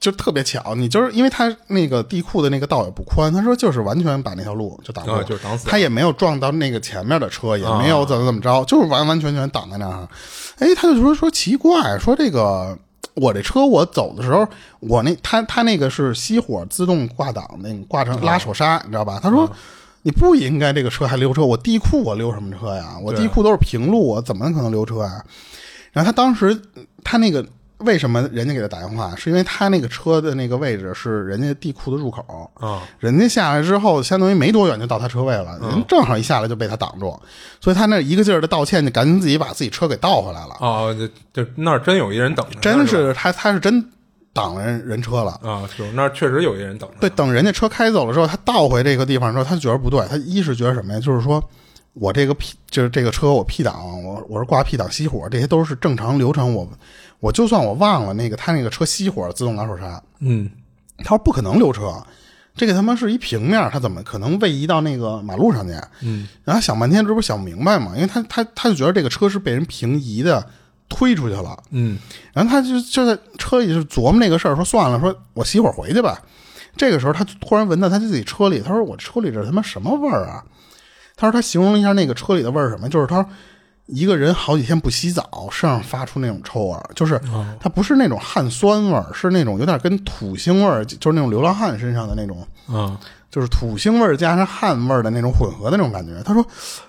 就特别巧，你就是因为他那个地库的那个道也不宽，他说就是完全把那条路就挡住，啊就挡死了他也没有撞到那个前面的车，也没有怎么怎么着，就是完完全全挡在那儿。哎，他就说说奇怪，说这个我这车我走的时候，我那他他那个是熄火自动挂档，那个挂成拉手刹，你知道吧？他说。你不应该这个车还溜车，我地库我溜什么车呀？我地库都是平路，我怎么可能溜车啊？然后他当时他那个为什么人家给他打电话，是因为他那个车的那个位置是人家地库的入口啊，人家下来之后，相当于没多远就到他车位了，人正好一下来就被他挡住，所以他那一个劲儿的道歉，就赶紧自己把自己车给倒回来了。哦，就就那儿真有一人等着，真是是他他是真挡了人人车了。啊，就那儿确实有一人等着。对，等人家车开走了之后，他倒回这个地方之后，他就觉得不对。他一是觉得什么呀？就是说我这个 P 就是这个车我 P 档，我我是挂 P 档熄火，这些都是正常流程。我我就算我忘了那个他那个车熄火自动拉手刹，嗯，他说不可能溜车，这个他妈是一平面，他怎么可能位移到那个马路上去？嗯，然后想半天，这不是想不明白嘛？因为他他他就觉得这个车是被人平移的推出去了。嗯，然后他就就在车里就琢磨那个事儿，说算了，说我洗会儿回去吧。这个时候，他突然闻到他自己车里，他说：“我车里这他妈什么味儿啊？”他说他形容了一下那个车里的味儿什么，就是他说一个人好几天不洗澡，身上发出那种臭味儿，就是他不是那种汗酸味儿，是那种有点跟土腥味儿，就是那种流浪汉身上的那种，啊，就是土腥味儿加上汗味儿的那种混合的那种感觉。他说：“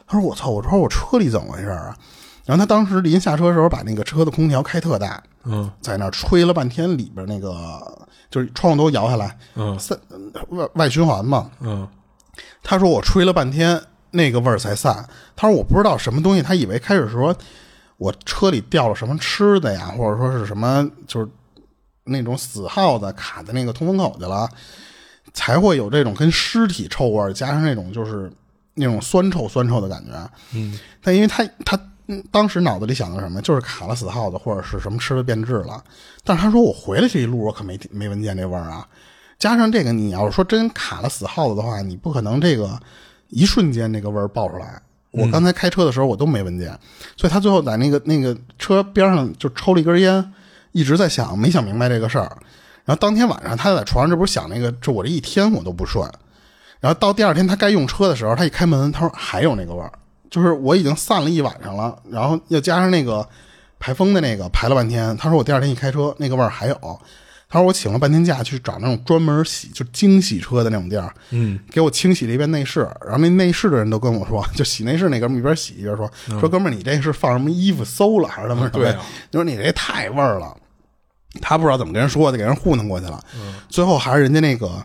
他说我操，我说我车里怎么回事儿啊？”然后他当时临下车的时候，把那个车的空调开特大，嗯在那儿吹了半天，里边那个就是窗户都摇下来，嗯散外外循环嘛。嗯他说我吹了半天，那个味儿才散。他说我不知道什么东西，他以为开始说我车里掉了什么吃的呀，或者说是什么就是那种死耗子卡在那个通风口去了，才会有这种跟尸体臭味儿加上那种就是那种酸臭酸臭的感觉。嗯，但因为他他嗯当时脑子里想的什么，就是卡了死耗子或者是什么吃的变质了。但是他说我回来这一路我可没没闻见这味儿啊。加上这个，你要是说真卡了死耗子的话，你不可能这个一瞬间那个味儿爆出来。我刚才开车的时候我都没闻见，所以他最后在那个那个车边上就抽了一根烟，一直在想，没想明白这个事儿。然后当天晚上他在床上这不是想那个，这我这一天我都不顺。然后到第二天他该用车的时候，他一开门，他说还有那个味儿，就是我已经散了一晚上了，然后又加上那个排风的那个排了半天，他说我第二天一开车那个味儿还有。他说我请了半天假去找那种专门洗就精洗车的那种地儿，嗯，给我清洗了一遍内饰，然后那内饰的人都跟我说，就洗内饰那哥们一边洗一边说，说哥们儿你这是放什么衣服馊了还是怎么着？对啊就说你这太味儿了。他不知道怎么跟人说的，给人糊弄过去了。最后还是人家那个，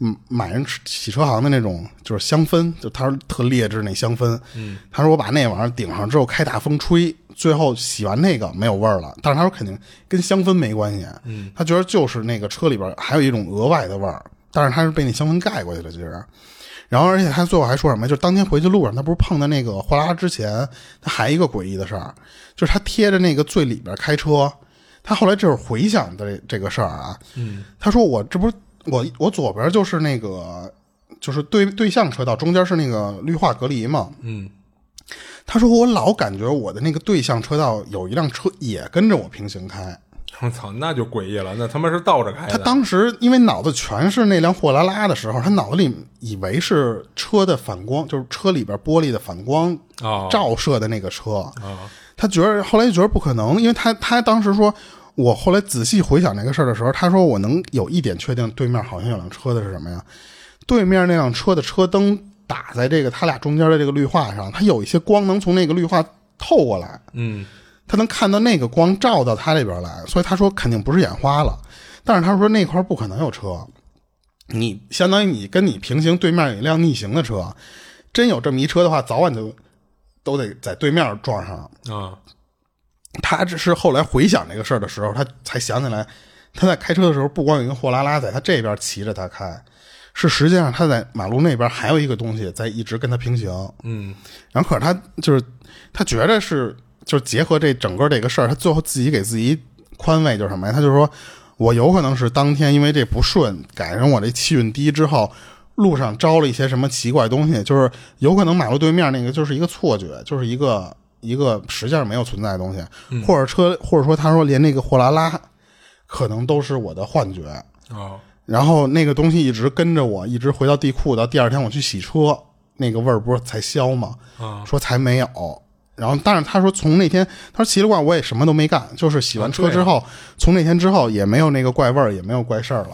嗯，买人洗车行的那种，就是香氛，就他说特劣质那香氛。嗯，他说我把那玩意儿顶上之后开大风吹，最后洗完那个没有味儿了。但是他说肯定跟香氛没关系。嗯，他觉得就是那个车里边还有一种额外的味儿，但是他是被那香氛盖过去了，其实。然后，而且他最后还说什么？就是当天回去路上，他不是碰到那个货拉之前，他还一个诡异的事儿，就是他贴着那个最里边开车，他后来这是回想的这个事儿啊。嗯，他说我这不是我我左边就是那个就是对对向车道，中间是那个绿化隔离嘛。嗯，他说我老感觉我的那个对向车道有一辆车也跟着我平行开。我操，那就诡异了，那他妈是倒着开他。当时因为脑子全是那辆货拉拉的时候，他脑子里以为是车的反光，就是车里边玻璃的反光哦照射的那个车。啊，他觉得后来就觉得不可能，因为他他当时说，我后来仔细回想那个事儿的时候，他说我能有一点确定，对面好像有辆车的是什么呀？对面那辆车的车灯打在这个他俩中间的这个绿化上，它有一些光能从那个绿化透过来，嗯他能看到那个光照到他这边来，所以他说肯定不是眼花了。但是他说那块儿不可能有车，你相当于你跟你平行对面有一辆逆行的车，真有这么一车的话，早晚就都得在对面撞上。啊，他只是后来回想这个事儿的时候，他才想起来，他在开车的时候，不光有一个货拉拉在他这边骑着他开，是实际上他在马路那边还有一个东西在一直跟他平行。嗯然后可是他就是他觉得是就是结合这整个这个事儿，他最后自己给自己宽慰就是什么呀？他就说我有可能是当天因为这不顺，赶上我这气运低之后，路上招了一些什么奇怪东西，就是有可能马路对面那个就是一个错觉，就是一个一个实际上没有存在的东西，或者车，或者说他说连那个货拉拉，可能都是我的幻觉。哦，然后那个东西一直跟着我，一直回到地库，到第二天我去洗车，那个味儿不是才消吗？啊说才没有。然后，但是他说从那天，他说奇了怪，我也什么都没干，就是洗完车之后，从那天之后也没有那个怪味儿，也没有怪事儿了。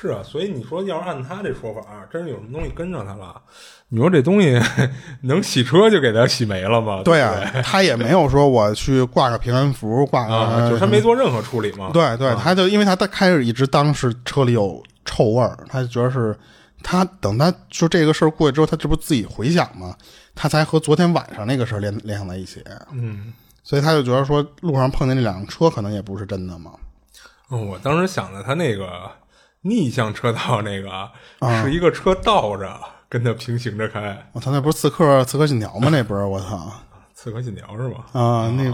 是啊，所以你说要是按他这说法，真是有什么东西跟着他了？你说这东西 能洗车就给他洗没了吗？对对啊，他也没有说我去挂个平安符，挂个、啊，就是他没做任何处理嘛。对对，他就因为他他开始一直当时车里有臭味儿，他就觉得是他等他说这个事儿过去之后，他这不自己回想吗？他才和昨天晚上那个事儿联联想在一起。嗯，所以他就觉得说路上碰见那辆车可能也不是真的嘛。嗯我当时想的他那个逆向车道那个啊是一个车倒着跟它平行着开，我操，那不是刺客刺客信条吗？那不是我操 刺客信条是吧？啊，那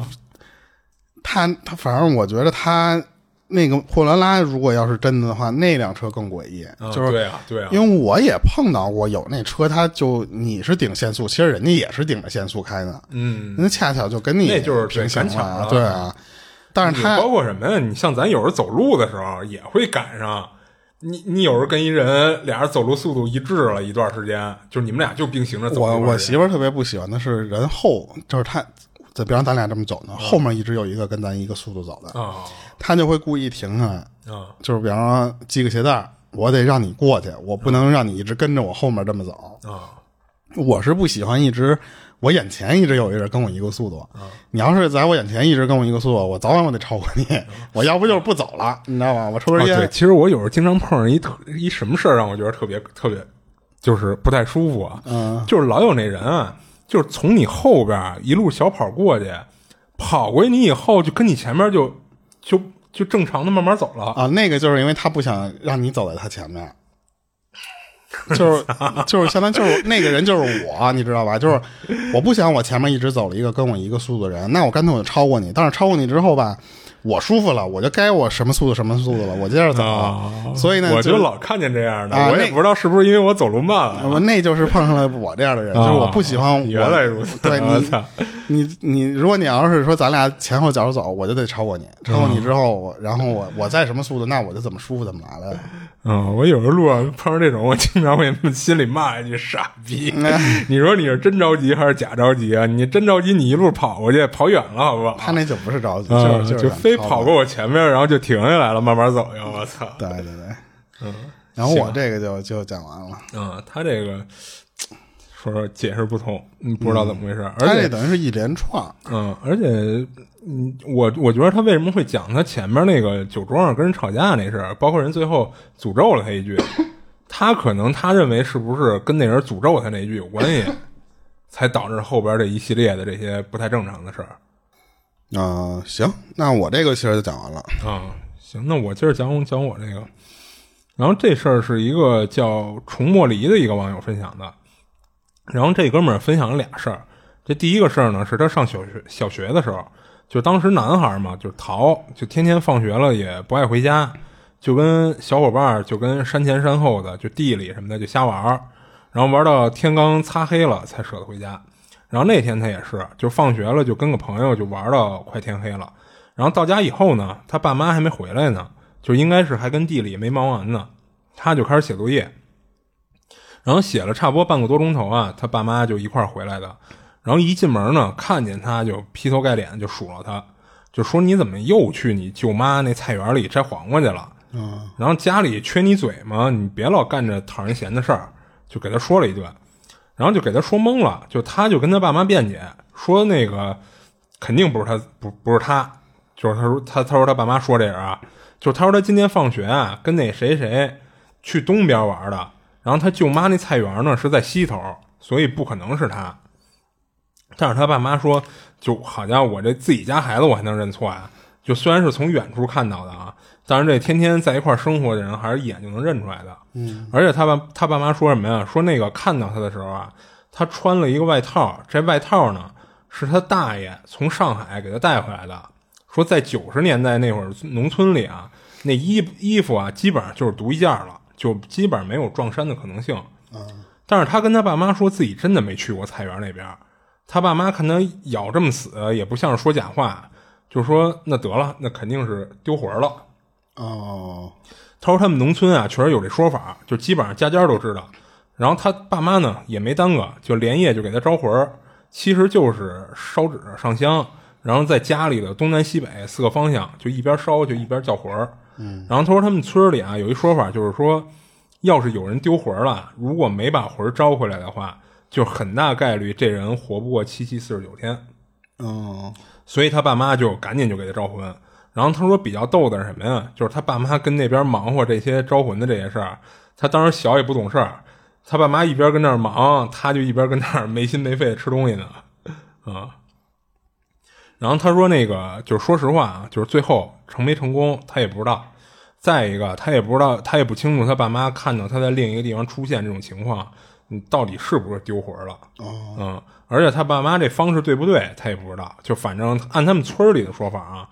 他他反正我觉得他那个货拉拉如果要是真的的话，那辆车更诡异，啊就是对啊，对啊，因为我也碰到过有那车，他就你是顶限速，其实人家也是顶着限速开的，嗯，那恰巧就跟你那就是平行赶巧了对啊。但是它包括什么呀？你像咱有时候走路的时候也会赶上，你你有时候跟一人俩人走路速度一致了一段时间，就是你们俩就并行着走。我我媳妇儿特别不喜欢的是人后，就是他，就比方咱俩这么走呢，后面一直有一个跟咱一个速度走的，啊他就会故意停下来，啊就是比方说系个鞋带，我得让你过去，我不能让你一直跟着我后面这么走。啊我是不喜欢一直我眼前一直有一人跟我一个速度，你要是在我眼前一直跟我一个速度，我早晚我得超过你，我要不就是不走了，你知道吗？我抽根啊！烟，对，其实我有时候经常碰上一特一什么事儿让我觉得特别特别，就是不太舒服啊。嗯，就是老有那人啊，就是从你后边一路小跑过去，跑过去你以后就跟你前面就就就正常的慢慢走了。啊，那个就是因为他不想让你走在他前面，就是就是相当于就是那个人就是我，你知道吧？就是我不想我前面一直走了一个跟我一个速度的人，那我干脆我就超过你。但是超过你之后吧，我舒服了，我就该我什么速度什么速度了，我接着走。啊所以呢，我就就老看见这样的，啊我也不知道是不是因为我走路慢了。我那就是碰上了我这样的人，就是我不喜欢原来如此对你你你，如果你要是说咱俩前后脚走，我就得超过你，超过你之后，我然后我我在什么速度，那我就怎么舒服怎么来了。嗯，我有时候路上碰上这种，我经常会心里骂一句“傻逼”。你说你是真着急还是假着急啊？你真着急，你一路跑过去，跑远了，好不好？他那就不是着急，啊就是就是就想超非跑过我前面，然后就停下来了，慢慢走呀！我操！对对对，嗯然后我这个就就讲完了。嗯，他这个说说解释不通，嗯，不知道怎么回事。而他这且，等于是一连串，嗯，而且，嗯，我我觉得他为什么会讲他前面那个酒桌上跟人吵架那事儿，包括人最后诅咒了他一句，他可能他认为是不是跟那人诅咒他那一句有关系，才导致后边这一系列的这些不太正常的事儿。啊、行，那我这个其实就讲完了。啊，行，那我接着讲讲我这个。然后这事儿是一个叫重莫离的一个网友分享的，然后这哥们儿分享了俩事儿。这第一个事儿呢，是他上小学小学的时候，就当时男孩嘛，就是淘，就天天放学了也不爱回家，就跟小伙伴儿就跟山前山后的就地里什么的就瞎玩儿，然后玩到天刚擦黑了才舍得回家。然后那天他也是，就放学了就跟个朋友就玩到快天黑了，然后到家以后呢，他爸妈还没回来呢，就应该是还跟地里没忙完呢，他就开始写作业，然后写了差不多半个多钟头啊，他爸妈就一块儿回来的，然后一进门呢，看见他就劈头盖脸就数落他，就说你怎么又去你舅妈那菜园里摘黄瓜去了？嗯，然后家里缺你嘴吗？你别老干这讨人嫌的事儿，就给他说了一顿，然后就给他说懵了，就他就跟他爸妈辩解说那个肯定不是他，不不是他，就是他说他他说他爸妈说这人啊，就他说他今天放学啊跟那谁谁去东边玩的，然后他舅妈那菜园呢是在西头，所以不可能是他。但是他爸妈说，就好家伙，我这自己家孩子我还能认错呀？就虽然是从远处看到的啊，但是这天天在一块儿生活的人还是一眼就能认出来的。嗯，而且他爸他爸妈说什么呀？说那个看到他的时候啊，他穿了一个外套，这外套呢是他大爷从上海给他带回来的。说在九十年代那会儿，农村里啊，那衣衣服啊，基本上就是独一件了，就基本上没有撞衫的可能性。但是他跟他爸妈说自己真的没去过菜园那边。他爸妈看他咬这么死，也不像是说假话，就说那得了，那肯定是丢魂了。哦，他说他们农村啊，确实有这说法，就基本上家家都知道。然后他爸妈呢也没耽搁，就连夜就给他招魂儿其实就是烧纸上香，然后在家里的东南西北四个方向，就一边烧就一边叫魂嗯，然后他说他们村里啊有一说法，就是说。要是有人丢魂了，如果没把魂招回来的话，就很大概率这人活不过七七四十九天。嗯，所以他爸妈就赶紧就给他招魂。然后他说比较逗的是什么呀？就是他爸妈跟那边忙活这些招魂的这些事儿，他当时小也不懂事儿，他爸妈一边跟那儿忙，他就一边跟那儿没心没肺的吃东西呢。啊，然后他说那个就是说实话啊，就是最后成没成功，他也不知道。再一个，他也不知道，他也不清楚他爸妈看到他在另一个地方出现这种情况，你到底是不是丢魂了？嗯，而且他爸妈这方式对不对，他也不知道。就反正按他们村里的说法啊，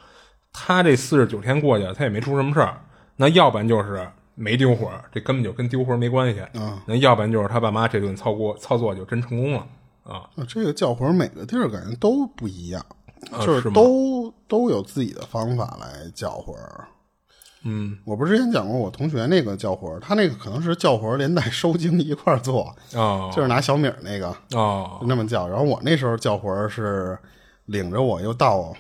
他这四十九天过去了，他也没出什么事儿。那要不然就是没丢魂，这根本就跟丢魂没关系。嗯，那要不然就是他爸妈这顿操过操作就真成功了啊。这个叫魂每个地儿感觉都不一样，就是都都有自己的方法来叫魂。嗯，我不是之前讲过我同学那个叫魂，他那个可能是叫魂连带收精一块做，哦，就是拿小米那个，哦，那么叫。然后我那时候叫魂是领着我又到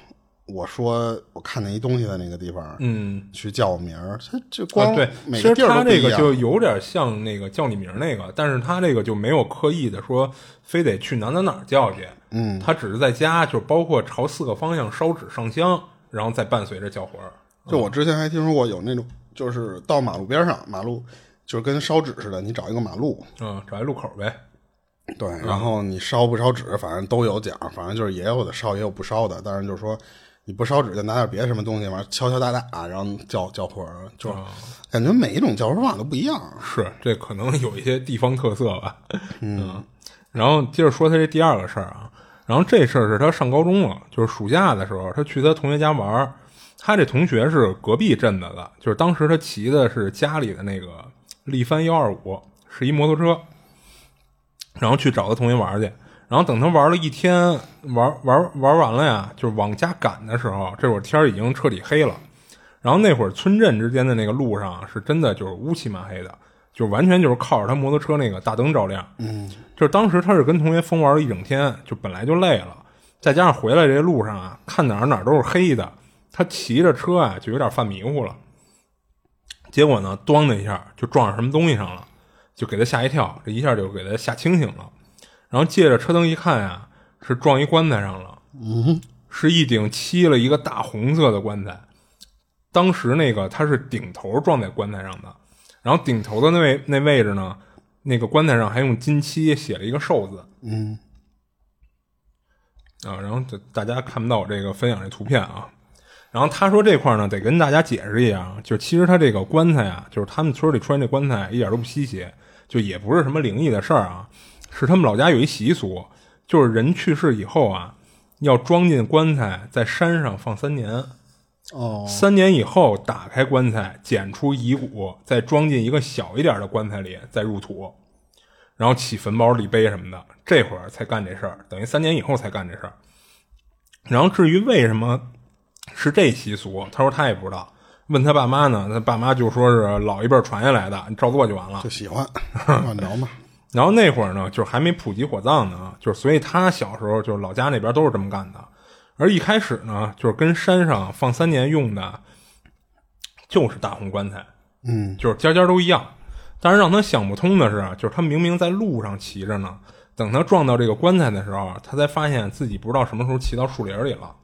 我说我看见一东西的那个地方，嗯，去叫我名儿。他就光对，其实他这个就有点像那个叫你名儿那个，但是他这个就没有刻意的说非得去哪哪哪叫去，嗯，他只是在家，就包括朝四个方向烧纸上香，然后再伴随着叫魂。就我之前还听说过有那种，就是到马路边上，马路就是跟烧纸似的，你找一个马路，嗯，找一路口呗。对，然后你烧不烧纸，反正都有讲，反正就是也有的烧，也有不烧的。但是就是说，你不烧纸，就拿点别的什么东西，完敲敲打打，然后叫叫魂，就感觉每一种叫魂法都不一样。是，这可能有一些地方特色吧。嗯，然后接着说他这第二个事儿啊，然后这事儿是他上高中了，就是暑假的时候，他去他同学家玩他这同学是隔壁镇的了，就是当时他骑的是家里的那个力帆幺二五，是一摩托车，然后去找他同学玩去。然后等他玩了一天，玩玩玩完了呀，就是往家赶的时候，这会儿天已经彻底黑了。然后那会儿村镇之间的那个路上是真的就是乌漆嘛黑的，就完全就是靠着他摩托车那个大灯照亮。嗯，就是当时他是跟同学疯玩了一整天，就本来就累了，再加上回来这路上啊，看哪儿哪儿都是黑的。他骑着车啊，就有点犯迷糊了。结果呢，咣的一下就撞上什么东西上了，就给他吓一跳。这一下就给他吓清醒了。然后借着车灯一看呀，是撞一棺材上了。嗯，是一顶漆了一个大红色的棺材。当时那个他是顶头撞在棺材上的，然后顶头的那位那位置呢，那个棺材上还用金漆写了一个寿字。嗯，啊，然后大家看不到我这个分享这图片啊。然后他说这块呢，得跟大家解释一下，就其实他这个棺材啊，就是他们村里出现这棺材一点都不稀奇，就也不是什么灵异的事儿啊，是他们老家有一习俗，就是人去世以后啊，要装进棺材在山上放三年，哦，三年以后打开棺材，捡出遗骨，再装进一个小一点的棺材里，再入土，然后起坟包、立碑什么的，这会儿才干这事儿，等于三年以后才干这事儿。然后至于为什么？是这习俗，他说他也不知道。问他爸妈呢，他爸妈就说是老一辈传下来的，你照做就完了。就喜欢，管着嘛。然后那会儿呢，就是还没普及火葬呢，就是所以他小时候就是老家那边都是这么干的。而一开始呢，就是跟山上放三年用的，就是大红棺材，嗯，就是家家都一样。但是让他想不通的是，就是他明明在路上骑着呢，等他撞到这个棺材的时候，他才发现自己不知道什么时候骑到树林里了。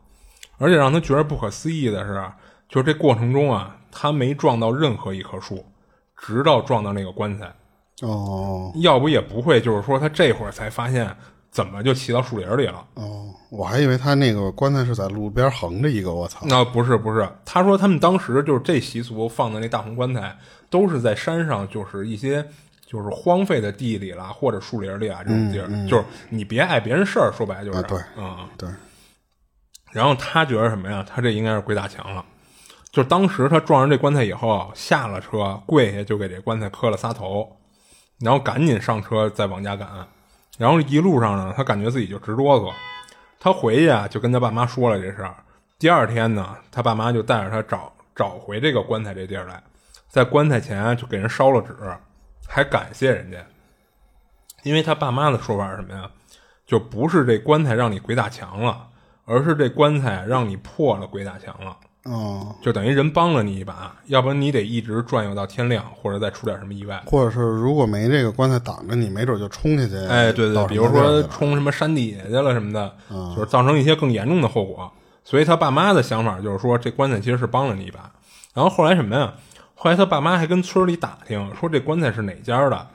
而且让他觉得不可思议的是，就是这过程中啊，他没撞到任何一棵树，直到撞到那个棺材。哦，要不也不会，就是说他这会儿才发现怎么就骑到树林里了。哦，我还以为他那个棺材是在路边横着一个，我操！那不是不是，他说他们当时就是这习俗放的那大红棺材，都是在山上，就是一些就是荒废的地里啦，或者树林里啊这种地儿，就是你别碍别人事儿，说白了就是对，嗯，对。然后他觉得什么呀？他这应该是鬼打墙了，就当时他撞上这棺材以后，下了车，跪下就给这棺材磕了仨头，然后赶紧上车再往家赶。然后一路上呢，他感觉自己就直哆嗦。他回去啊，就跟他爸妈说了这事儿。第二天呢，他爸妈就带着他找找回这个棺材这地儿来，在棺材前就给人烧了纸，还感谢人家。因为他爸妈的说法是什么呀？就不是这棺材让你鬼打墙了，而是这棺材让你破了鬼打墙了。哦，就等于人帮了你一把，要不然你得一直转悠到天亮，或者再出点什么意外，或者是如果没这个棺材挡着你，没准就冲下去。哎，对对，比如说冲什么山底下去了什么的，就是造成一些更严重的后果。所以他爸妈的想法就是说，这棺材其实是帮了你一把。然后后来什么呀？后来他爸妈还跟村里打听，说这棺材是哪家的，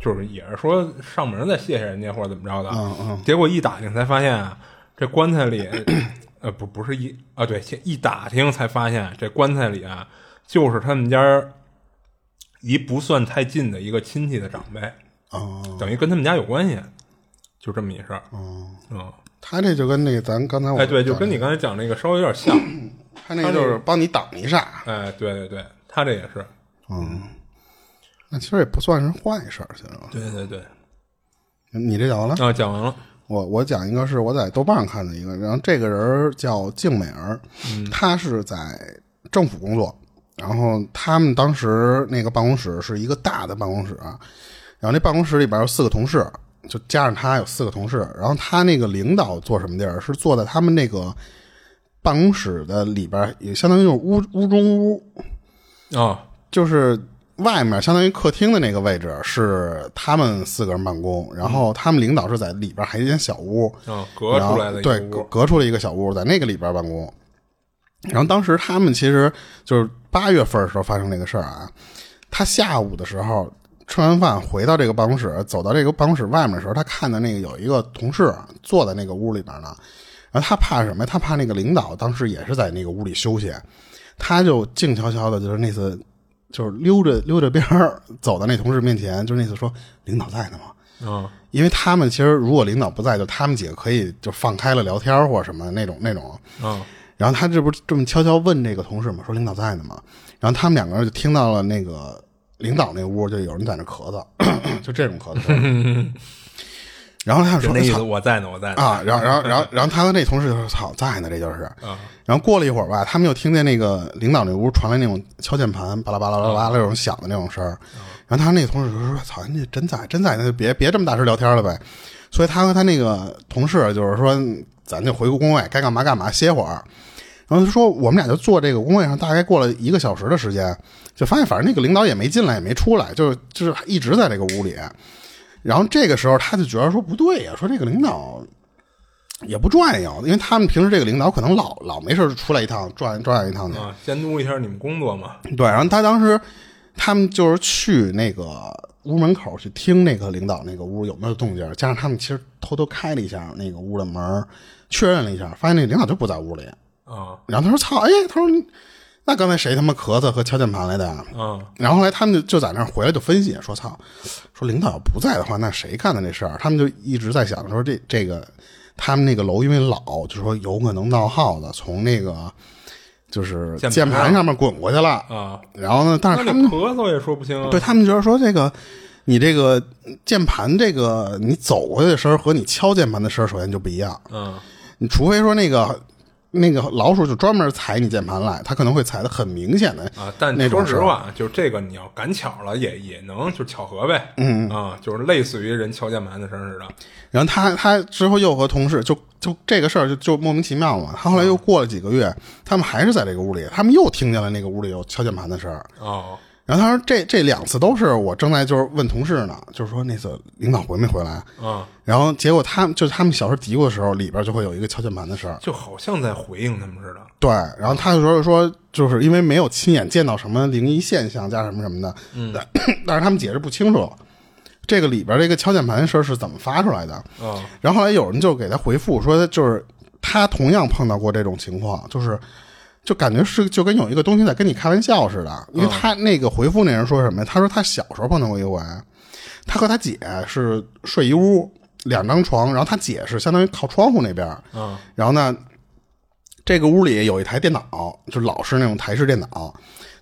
就是也是说上门再谢谢人家或者怎么着的。嗯嗯。结果一打听才发现啊，这棺材里。呃，不，不是一啊，对，一打听才发现，这棺材里啊，就是他们家离不算太近的一个亲戚的长辈，哦，等于跟他们家有关系，就这么一事儿。哦，嗯，他这就跟那个咱刚才哎，对，就跟你刚才讲那个稍微有点像，他那个就是帮你挡一下。哎，对对对，他这也是，嗯，那其实也不算是坏事儿，其实。对对对，你这讲完了？啊，讲完了。我我讲一个是我在豆瓣上看的一个，然后这个人叫静美儿，她是在政府工作，然后他们当时那个办公室是一个大的办公室，然后那办公室里边有四个同事，就加上他有四个同事，然后他那个领导坐什么地儿？是坐在他们那个办公室的里边，也相当于就是屋屋中屋啊，就是。外面相当于客厅的那个位置是他们四个人办公，然后他们领导是在里边还一间小屋，隔出来的对，隔隔出了一个小屋，在那个里边办公。然后当时他们其实就是八月份的时候发生这个事儿啊，他下午的时候吃完饭回到这个办公室，走到这个办公室外面的时候，他看到那个有一个同事坐在那个屋里边呢，然后他怕什么？他怕那个领导当时也是在那个屋里休息，他就静悄悄的，就是那次。就是溜着溜着边儿走到那同事面前，就是那次说领导在呢嘛？嗯，因为他们其实如果领导不在，就他们几个可以就放开了聊天或者什么那种那种。嗯，然后他这不这么悄悄问这个同事嘛，说领导在呢嘛？然后他们两个人就听到了那个领导那屋就有人在那咳嗽，就这种咳嗽。然后他说：“那意思我在呢，我在呢。”啊，然后，然后，然后，然后他和那同事就说：“操，在呢，这就是。”啊，然后过了一会儿吧，他们又听见那个领导那屋传来那种敲键盘，巴拉巴拉巴拉那种响的那种声儿。然后他那个同事就说：“操，你真在，真在，那就别别这么大声聊天了呗。”所以他和他那个同事就是说：“咱就回个工位，该干嘛干嘛，歇会儿。”然后他说：“我们俩就坐这个工位上，大概过了一个小时的时间，就发现反正那个领导也没进来，也没出来，就是就是一直在这个屋里。”然后这个时候他就觉得说不对呀，说这个领导也不转悠，因为他们平时这个领导可能老老没事出来一趟转转悠一趟的，监督一下你们工作嘛。对，然后他当时他们就是去那个屋门口去听那个领导那个屋有没有动静，加上他们其实偷偷开了一下那个屋的门，确认了一下，发现那领导就不在屋里啊。然后他说：“操，哎，他说。”那刚才谁他妈咳嗽和敲键盘来的？嗯，然后后来他们就就在那儿回来就分析说：“操，说领导要不在的话，那谁干的这事儿？”他们就一直在想说：“这这个他们那个楼因为老，就说有可能闹耗子从那个就是键盘上面滚过去了啊。”然后呢，但是他们咳嗽也说不清。对他们觉得说这个你这个键盘这个你走过去的声和你敲键盘的声首先就不一样。嗯，你除非说那个。那个老鼠就专门踩你键盘来，它可能会踩的很明显的啊。但说实话，就这个你要赶巧了，也也能就巧合呗。嗯啊，就是类似于人敲键盘的声似的。然后他他之后又和同事就就这个事儿就就莫名其妙嘛。他后来又过了几个月，他们还是在这个屋里，他们又听见了那个屋里有敲键盘的声儿。哦。然后他说：“这这两次都是我正在就是问同事呢，就是说那次领导回没回来？嗯，然后结果他就是他们小时候嘀咕的时候，里边就会有一个敲键盘的声就好像在回应他们似的。对，然后他就说说，就是因为没有亲眼见到什么灵异现象加什么什么的，嗯，但是他们解释不清楚这个里边这个敲键盘的声是怎么发出来的。嗯，然后后来有人就给他回复说，就是他同样碰到过这种情况，就是。就感觉是就跟有一个东西在跟你开玩笑似的，因为他那个回复那人说什么呀？他说他小时候碰到过一回，他和他姐是睡一屋，两张床，然后他姐是相当于靠窗户那边，嗯，然后呢，这个屋里有一台电脑，就老式那种台式电脑。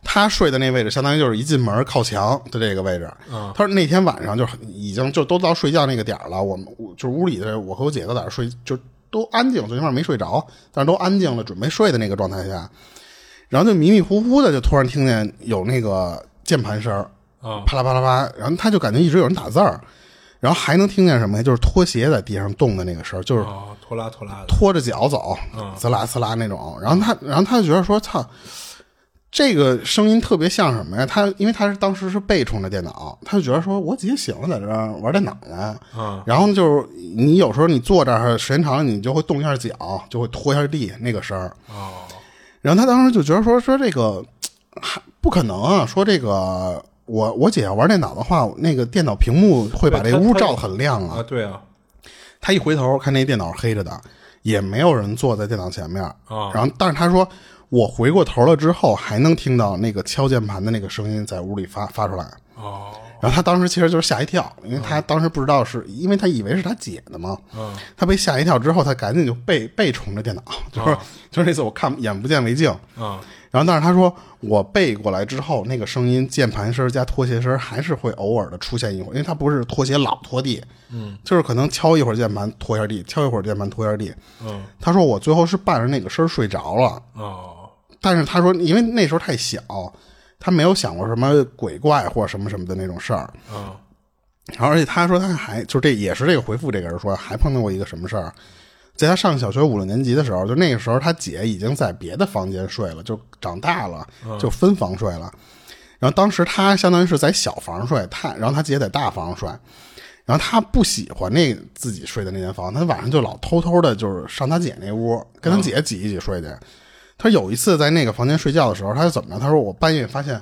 他睡的那位置，相当于就是一进门靠墙的这个位置。他说那天晚上就已经就都到睡觉那个点了，我们就是屋里的我和我姐都在那睡，就都安静，最起码没睡着，但是都安静了，准备睡的那个状态下，然后就迷迷糊糊的就突然听见有那个键盘声啪啦啪啦啪，然后他就感觉一直有人打字儿，然后还能听见什么呀？就是拖鞋在地上动的那个声就是拖拉拖拉的，拖着脚走，呲啦呲啦那种。然后他，然后他就觉得说操。这个声音特别像什么呀？他因为他是当时是背冲着电脑，他就觉得说，我姐醒了，在这玩电脑呢。嗯，然后就是你有时候你坐这儿时间长了，你就会动一下脚，就会拖一下地那个声儿。哦，然后他当时就觉得说说这个还不可能啊，说这个我我姐要玩电脑的话，那个电脑屏幕会把这屋照的很亮啊。啊，对啊。他一回头看那电脑黑着的，也没有人坐在电脑前面啊。然后，但是他说。我回过头了之后，还能听到那个敲键盘的那个声音在屋里发发出来。哦，然后他当时其实就是吓一跳，因为他当时不知道是因为他以为是他姐的嘛。嗯，他被吓一跳之后，他赶紧就背背冲着电脑，就是就是那次我看眼不见为净。嗯，然后但是他说我背过来之后，那个声音键盘声加拖鞋声还是会偶尔的出现一会儿，因为他不是拖鞋老拖地，嗯，就是可能敲一会儿键盘拖一下地，敲一会儿键盘拖一下地。嗯，他说我最后是伴着那个声睡着了。哦。但是他说，因为那时候太小，他没有想过什么鬼怪或什么什么的那种事儿。嗯，然后而且他说他还就这也是这个回复这个人说还碰到过一个什么事儿，在他上小学五六年级的时候，就那个时候他姐已经在别的房间睡了，就长大了就分房睡了。然后当时他相当于是在小房睡，他然后他姐在大房睡，然后他不喜欢那自己睡的那间房，他晚上就老偷偷的就是上他姐那屋跟他姐挤一挤睡去。他有一次在那个房间睡觉的时候，他是怎么着？他说我半夜发现，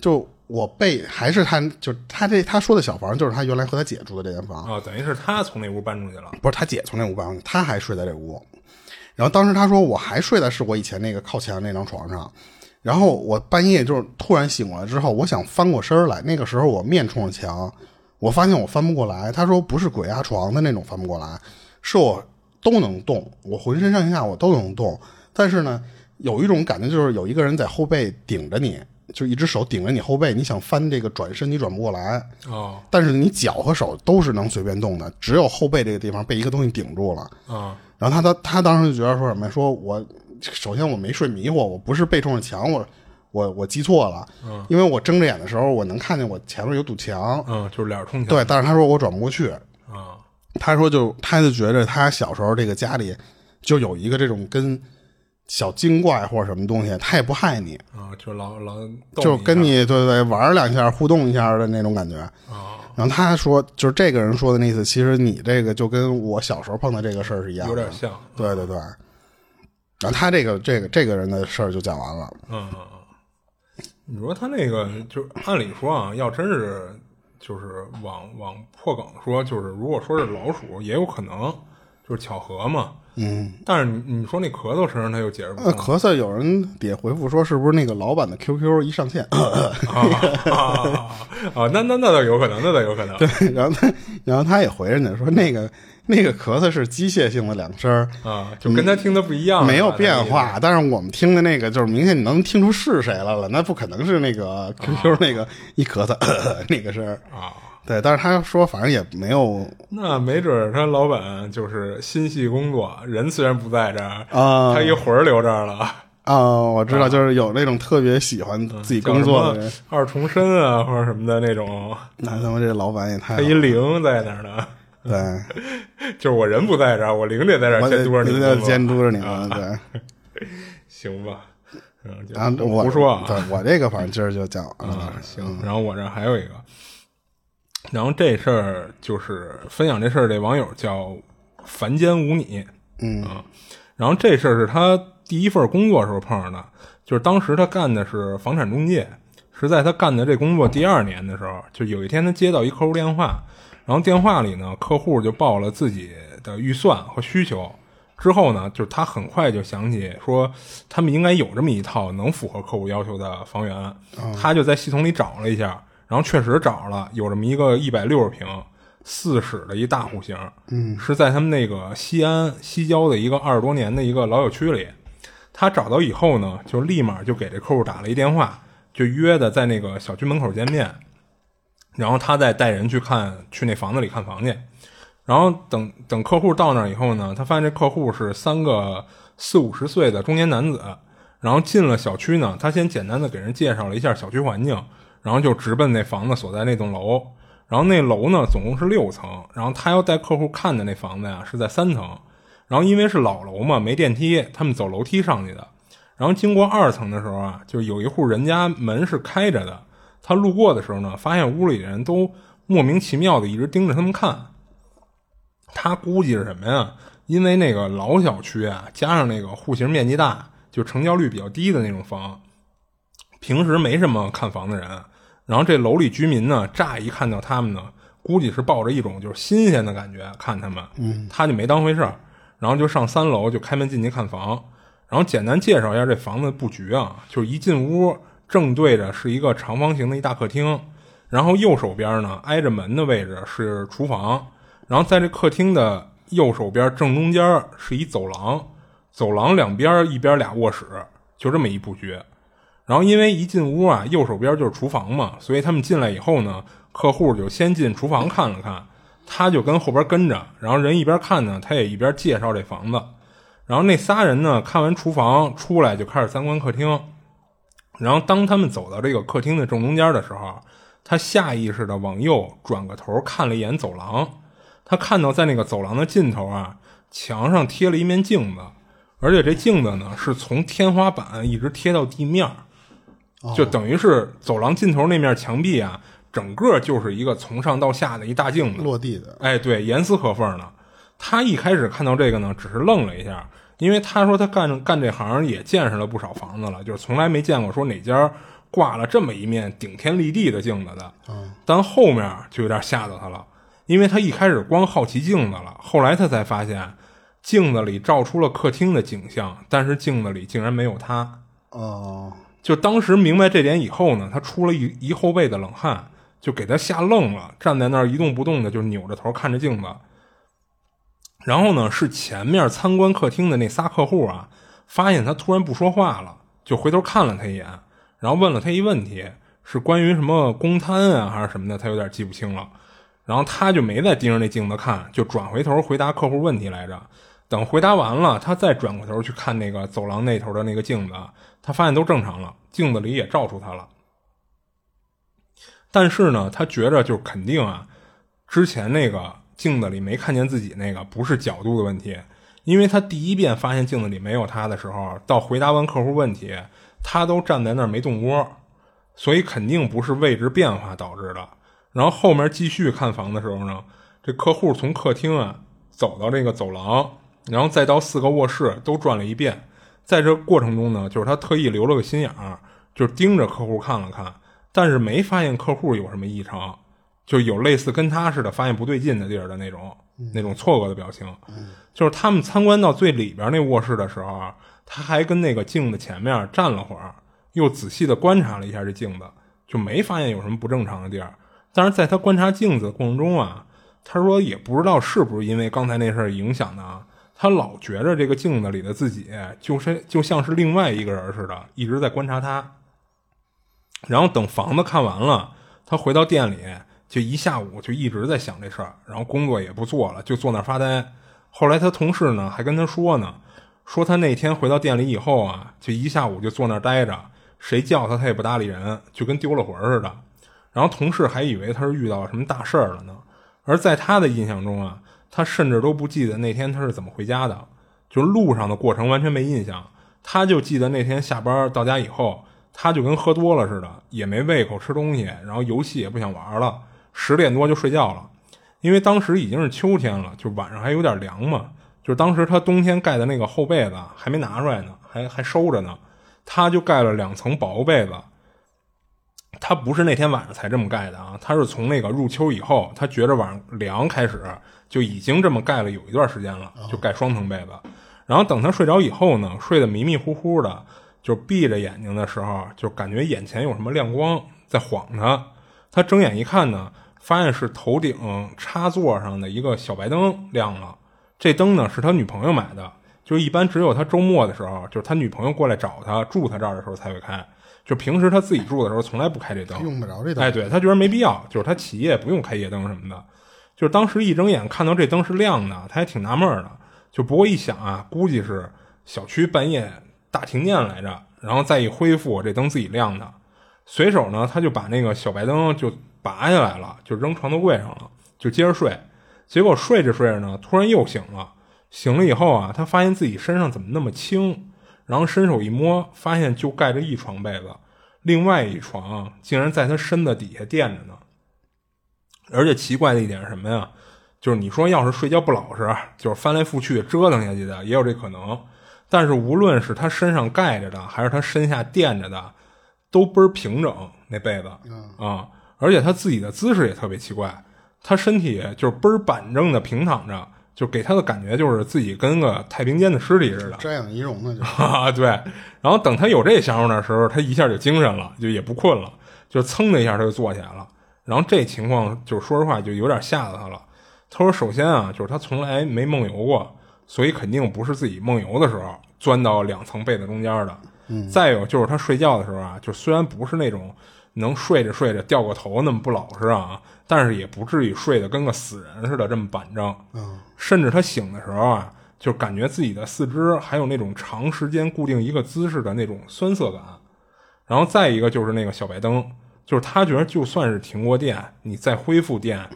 就我被还是他，就他这他说的小房，就是他原来和他姐住的这间房啊，等于是他从那屋搬出去了，不是他姐从那屋搬出去，他还睡在这屋。然后当时他说我还睡的是我以前那个靠墙那张床上，然后我半夜就是突然醒过来之后，我想翻过身来，那个时候我面冲着墙，我发现我翻不过来。他说不是鬼压床的那种翻不过来，是我都能动，我浑身上下我都能动。但是呢，有一种感觉就是有一个人在后背顶着你，就一只手顶着你后背，你想翻这个转身你转不过来。哦。但是你脚和手都是能随便动的，只有后背这个地方被一个东西顶住了。啊。然后他他他当时就觉得说什么？说我首先我没睡迷糊，我不是背冲着墙，我我我记错了。嗯。因为我睁着眼的时候，我能看见我前面有堵墙。嗯，就是脸冲墙。对，但是他说我转不过去。啊。他说就他就觉得他小时候这个家里就有一个这种跟。小精怪或者什么东西，他也不害你啊，就老老就跟你对对玩两下互动一下的那种感觉啊。然后他说，就是这个人说的那意思，其实你这个就跟我小时候碰到这个事儿是一样，有点像。对对对。然后他这个这个这个人的事儿就讲完了。嗯嗯嗯。你说他那个，就按理说啊，要真是就是往往破梗说，就是如果说是老鼠，也有可能就是巧合嘛。嗯，但是你你说那咳嗽声，他又解释不。咳嗽有人底下回复说，是不是那个老板的 QQ 一上线？啊，那那那倒有可能，那倒有可能。对，然后他然后他也回人家说，那个那个咳嗽是机械性的两声啊，就跟他听的不一样，没有变化。但是我们听的那个就是明显你能听出是谁来了，那不可能是那个 QQ 那个一咳嗽那个声啊。对，但是他说，反正也没有。那没准他老板就是心系工作，人虽然不在这儿啊，他一魂儿留这儿了啊。我知道，就是有那种特别喜欢自己工作的人，二重身啊，或者什么的那种。那他妈这老板也太……他一灵在那儿呢。对，就是我人不在这儿，我灵得在这儿监督着你，监督着你们。对，行吧。然后我胡说，对我这个反正今儿就讲完了。行，然后我这还有一个。然后这事儿就是分享这事儿，这网友叫凡间无你，嗯啊。然后这事儿是他第一份工作时候碰上的，就是当时他干的是房产中介，是在他干的这工作第二年的时候，就有一天他接到一客户电话，然后电话里呢，客户就报了自己的预算和需求，之后呢，就是他很快就想起说他们应该有这么一套能符合客户要求的房源，他就在系统里找了一下。然后确实找着了，有这么一个一百六十平四室的一大户型，嗯，是在他们那个西安西郊的一个二十多年的一个老小区里，他找到以后呢，就立马就给这客户打了一电话，就约的在那个小区门口见面，然后他再带人去看去那房子里看房去。然后等等客户到那以后呢，他发现这客户是三个四五十岁的中年男子。然后进了小区呢，他先简单的给人介绍了一下小区环境，然后就直奔那房子所在那栋楼。然后那楼呢，总共是六层。然后他要带客户看的那房子呀，是在三层。然后因为是老楼嘛，没电梯，他们走楼梯上去的。然后经过二层的时候啊，就有一户人家门是开着的。他路过的时候呢，发现屋里人都莫名其妙的一直盯着他们看。他估计是什么呀？因为那个老小区啊，加上那个户型面积大，就成交率比较低的那种房，平时没什么看房的人。然后这楼里居民呢，乍一看到他们呢，估计是抱着一种就是新鲜的感觉看他们，他就没当回事儿。然后就上三楼，就开门进去看房。然后简单介绍一下这房子布局啊，就是一进屋正对着是一个长方形的一大客厅，然后右手边呢挨着门的位置是厨房，然后在这客厅的右手边正中间是一走廊，走廊两边一边俩卧室，就这么一布局。然后因为一进屋啊，右手边就是厨房嘛，所以他们进来以后呢，客户就先进厨房看了看。他就跟后边跟着，然后人一边看呢，他也一边介绍这房子。然后那仨人呢，看完厨房出来就开始参观客厅。然后当他们走到这个客厅的正中间的时候，他下意识的往右转个头看了一眼走廊。他看到在那个走廊的尽头啊，墙上贴了一面镜子，而且这镜子呢是从天花板一直贴到地面，就等于是走廊尽头那面墙壁啊。整个就是一个从上到下的一大镜子，落地的。哎，对，严丝合缝的。他一开始看到这个呢，只是愣了一下，因为他说他干干这行也见识了不少房子了，就是从来没见过说哪家挂了这么一面顶天立地的镜子的。嗯，但后面就有点吓到他了，因为他一开始光好奇镜子了，后来他才发现镜子里照出了客厅的景象，但是镜子里竟然没有他。哦，就当时明白这点以后呢，他出了一一后背的冷汗。就给他吓愣了，站在那儿一动不动的，就扭着头看着镜子。然后呢，是前面参观客厅的那仨客户啊，发现他突然不说话了，就回头看了他一眼，然后问了他一问题，是关于什么公摊啊还是什么的，他有点记不清了。然后他就没再盯着那镜子看，就转回头回答客户问题来着。等回答完了，他再转过头去看那个走廊那头的那个镜子，他发现都正常了，镜子里也照出他了。但是呢，他觉着就肯定啊，之前那个镜子里没看见自己那个不是角度的问题，因为他第一遍发现镜子里没有他的时候，到回答完客户问题，他都站在那儿没动窝，所以肯定不是位置变化导致的。然后后面继续看房的时候呢，这客户从客厅啊走到这个走廊，然后再到四个卧室都转了一遍，在这过程中呢，就是他特意留了个心眼儿，就是盯着客户看了看。但是没发现客户有什么异常，就有类似跟他似的发现不对劲的地儿的那种那种错愕的表情。就是他们参观到最里边那卧室的时候，他还跟那个镜子前面站了会儿，又仔细的观察了一下这镜子，就没发现有什么不正常的地儿。但是在他观察镜子的过程中啊，他说也不知道是不是因为刚才那事儿影响的，他老觉着这个镜子里的自己就是就像是另外一个人似的，一直在观察他。然后等房子看完了，他回到店里，就一下午就一直在想这事儿，然后工作也不做了，就坐那儿发呆。后来他同事呢还跟他说呢，说他那天回到店里以后啊，就一下午就坐那儿待着，谁叫他他也不搭理人，就跟丢了魂似的。然后同事还以为他是遇到什么大事儿了呢。而在他的印象中啊，他甚至都不记得那天他是怎么回家的，就路上的过程完全没印象，他就记得那天下班到家以后。他就跟喝多了似的，也没胃口吃东西，然后游戏也不想玩了，十点多就睡觉了。因为当时已经是秋天了，就晚上还有点凉嘛。就是当时他冬天盖的那个厚被子还没拿出来呢，还还收着呢。他就盖了两层薄被子。他不是那天晚上才这么盖的啊，他是从那个入秋以后，他觉着晚上凉开始就已经这么盖了有一段时间了，就盖双层被子。然后等他睡着以后呢，睡得迷迷糊糊的。就闭着眼睛的时候，就感觉眼前有什么亮光在晃他。他睁眼一看呢，发现是头顶插座上的一个小白灯亮了。这灯呢是他女朋友买的，就是一般只有他周末的时候，就是他女朋友过来找他住他这儿的时候才会开，就平时他自己住的时候从来不开这灯，用不着这灯。哎，对他觉得没必要，就是他起夜不用开夜灯什么的。就是当时一睁眼看到这灯是亮的，他还挺纳闷的。就不过一想啊，估计是小区半夜大停电来着，然后再一恢复，这灯自己亮的。随手呢，他就把那个小白灯就拔下来了，就扔床头柜上了，就接着睡。结果睡着睡着呢，突然又醒了。醒了以后啊，他发现自己身上怎么那么轻，然后伸手一摸，发现就盖着一床被子，另外一床竟然在他身子底下垫着呢。而且奇怪的一点是什么呀？就是你说要是睡觉不老实，就是翻来覆去折腾下去的，也有这可能。但是无论是他身上盖着的，还是他身下垫着的，都倍儿平整那被子啊！而且他自己的姿势也特别奇怪，他身体就是倍儿板正的平躺着，就给他的感觉就是自己跟个太平间的尸体似的，瞻仰仪容呢，就 对。然后等他有这想法的时候，他一下就精神了，就也不困了，就噌的一下他就坐起来了。然后这情况就是说实话就有点吓到他了。他说：“首先啊，就是他从来没梦游过，所以肯定不是自己梦游的时候钻到两层被子中间的。再有就是他睡觉的时候啊，就虽然不是那种能睡着睡着掉个头那么不老实啊，但是也不至于睡得跟个死人似的这么板正。甚至他醒的时候啊，就感觉自己的四肢还有那种长时间固定一个姿势的那种酸涩感。然后再一个就是那个小白灯。”就是他觉得，就算是停过电，你再恢复电，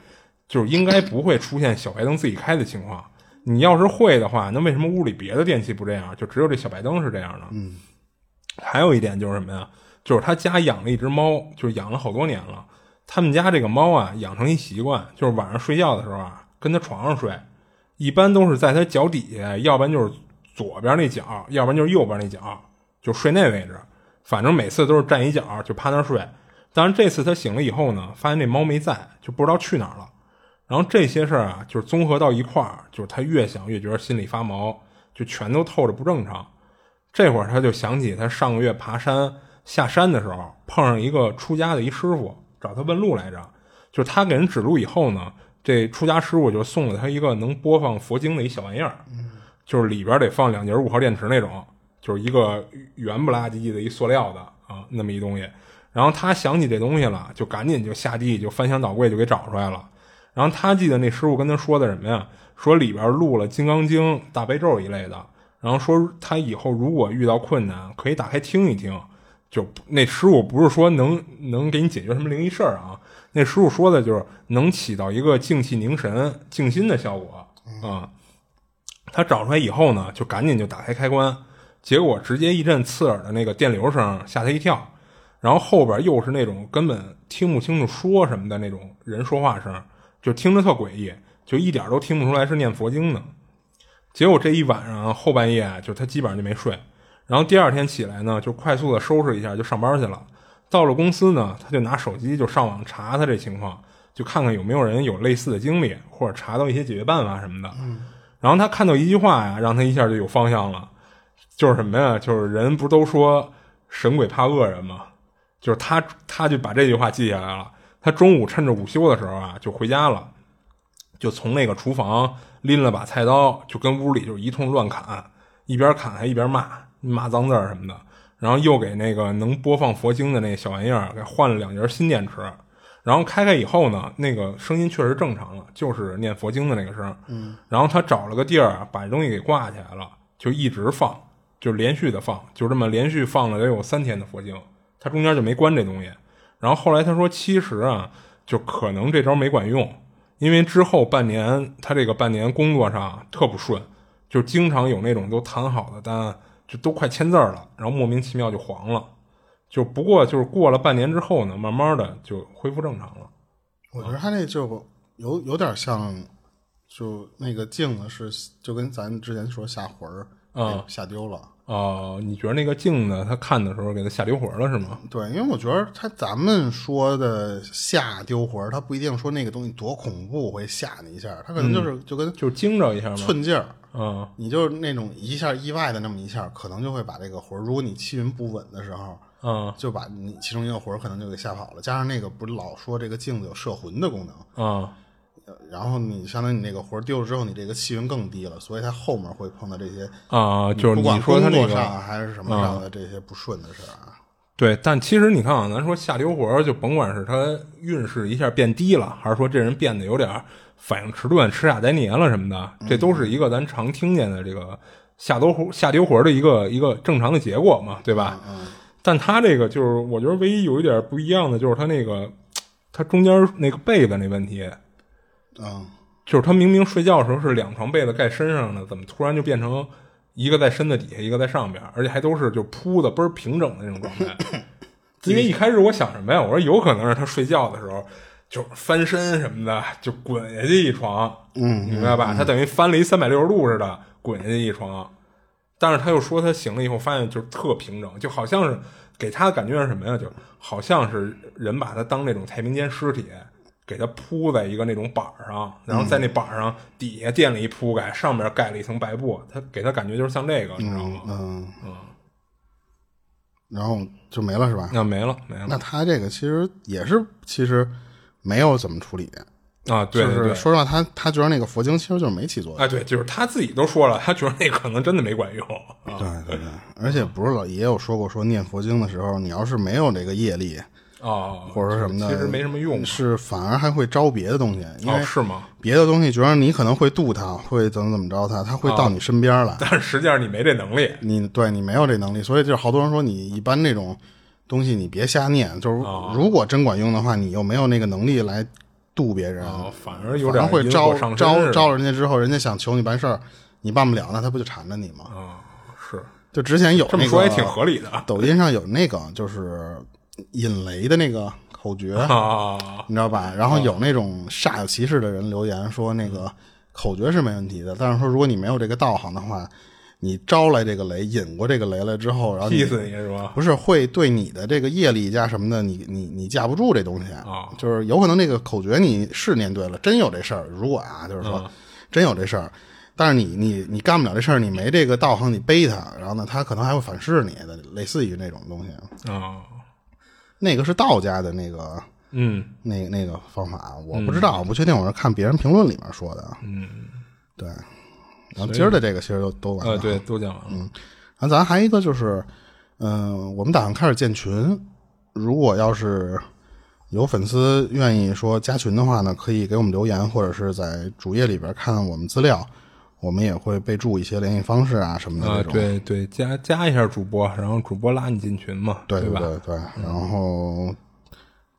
就是应该不会出现小白灯自己开的情况。你要是会的话，那为什么屋里别的电器不这样，就只有这小白灯是这样的？嗯。还有一点就是什么呀？就是他家养了一只猫，就是养了好多年了。他们家这个猫啊，养成一习惯，就是晚上睡觉的时候啊，跟他床上睡，一般都是在他脚底下，要不然就是左边那脚，要不然就是右边那脚，就睡那位置。反正每次都是站一脚，就趴那睡。当然，这次他醒了以后呢，发现这猫没在，就不知道去哪儿了。然后这些事儿啊，就是综合到一块儿，就是他越想越觉得心里发毛，就全都透着不正常。这会儿他就想起他上个月爬山下山的时候，碰上一个出家的一师傅找他问路来着。就是他给人指路以后呢，这出家师傅就送了他一个能播放佛经的一小玩意儿，就是里边得放两节五号电池那种，就是一个圆不拉几的一塑料的啊，那么一东西。然后他想起这东西了，就赶紧就下地就翻箱倒柜就给找出来了。然后他记得那师傅跟他说的什么呀？说里边录了《金刚经》《大悲咒》一类的。然后说他以后如果遇到困难，可以打开听一听。就那师傅不是说能能给你解决什么灵异事儿啊？那师傅说的就是能起到一个静气凝神、静心的效果啊。他找出来以后呢，就赶紧就打开开关，结果直接一阵刺耳的那个电流声吓他一跳。然后后边又是那种根本听不清楚说什么的那种人说话声，就听着特诡异，就一点都听不出来是念佛经的。结果这一晚上后半夜就他基本上就没睡。然后第二天起来呢，就快速的收拾一下就上班去了。到了公司呢，他就拿手机就上网查他这情况，就看看有没有人有类似的经历，或者查到一些解决办法什么的。然后他看到一句话呀，让他一下就有方向了，就是什么呀？就是人不都说神鬼怕恶人吗？就是他，他就把这句话记下来了。他中午趁着午休的时候啊，就回家了，就从那个厨房拎了把菜刀，就跟屋里就一通乱砍，一边砍还一边骂，骂脏字儿什么的。然后又给那个能播放佛经的那小玩意儿给换了两节新电池。然后开开以后呢，那个声音确实正常了，就是念佛经的那个声。嗯。然后他找了个地儿把东西给挂起来了，就一直放，就连续的放，就这么连续放了得有三天的佛经。他中间就没关这东西，然后后来他说，其实啊，就可能这招没管用，因为之后半年他这个半年工作上特不顺，就经常有那种都谈好的单，就都快签字了，然后莫名其妙就黄了，就不过就是过了半年之后呢，慢慢的就恢复正常了。我觉得他那就有有点像，就那个镜子是就跟咱之前说下魂儿啊下丢了。哦，你觉得那个镜子他看的时候给他吓丢魂了是吗？对，因为我觉得他咱们说的吓丢魂，他不一定说那个东西多恐怖会吓你一下，他可能就是就跟就惊着一下寸劲儿，嗯，你就是那种一下意外的那么一下，可能就会把这个魂，如果你气运不稳的时候，嗯，就把你其中一个魂可能就给吓跑了。加上那个不是老说这个镜子有摄魂的功能，嗯，然后你相当于你那个魂丢了之后，你这个气运更低了，所以他后面会碰到这些啊，就是不管你说他工作那个上还是什么上的这些不顺的事儿啊。对，但其实你看啊，咱说下流活儿，就甭管是他运势一下变低了，还是说这人变得有点反应迟钝、吃哑呆年了什么的，这都是一个咱常听见的这个下流活下丢活的一个一个正常的结果嘛，对吧？但他这个就是，我觉得唯一有一点不一样的就是他那个，他中间那个被子那问题，嗯，就是他明明睡觉的时候是两床被子盖身上的，怎么突然就变成一个在身子底下，一个在上边，而且还都是就铺的倍儿平整的那种状态？因为一开始我想什么呀？我说有可能是他睡觉的时候就翻身什么的，就滚下去一床，嗯，明白吧？他等于翻了一三百六十度似的滚下去一床，但是他又说他醒了以后发现就是特平整，就好像是给他的感觉是什么呀？就好像是人把他当那种太平间尸体。给他铺在一个那种板上，然后在那板上底下垫了一铺盖，上面盖了一层白布，他给他感觉就是像这个，你知道吗？嗯嗯，然后就没了是吧？那没了没了。那他这个其实也是，其实没有怎么处理啊。对对对，说实话，他他觉得那个佛经其实就是没起作用。啊，对，就是他自己都说了，他觉得那可能真的没管用。对对对，而且不是老爷有说过，说念佛经的时候，你要是没有这个业力。啊，或者说什么的，其实没什么用，是反而还会招别的东西。因为，是吗？别的东西，觉得你可能会渡他，会怎么怎么着他，他会到你身边来。但是实际上你没这能力，你对你没有这能力，所以就是好多人说你一般那种东西你别瞎念。就是如果真管用的话，你又没有那个能力来渡别人，反而有点会招招招人家之后，人家想求你办事儿，你办不了，那他不就缠着你吗？啊，是。就之前有这么说也挺合理的，抖音上有那个就是引雷的那个。口诀，你知道吧？然后有那种煞有其事的人留言说，那个口诀是没问题的，但是说如果你没有这个道行的话，你招来这个雷，引过这个雷来之后，然后气死你是吧？不是会对你的这个业力加什么的，你你你架不住这东西啊。就是有可能那个口诀你是念对了，真有这事儿。如果啊，就是说真有这事儿，但是你你你干不了这事儿，你没这个道行，你背他，然后呢，他可能还会反噬你的，类似于那种东西啊。那个是道家的那个，嗯，那那个方法，我不知道，我不确定，我是看别人评论里面说的。嗯，对。然后今儿的这个其实都都完了，对，都讲完了。嗯，然后咱还一个就是，嗯，我们打算开始建群，如果要是有粉丝愿意说加群的话呢，可以给我们留言，或者是在主页里边看我们资料。我们也会备注一些联系方式啊什么的啊，对对，加加一下主播，然后主播拉你进群嘛，对吧？对对，然后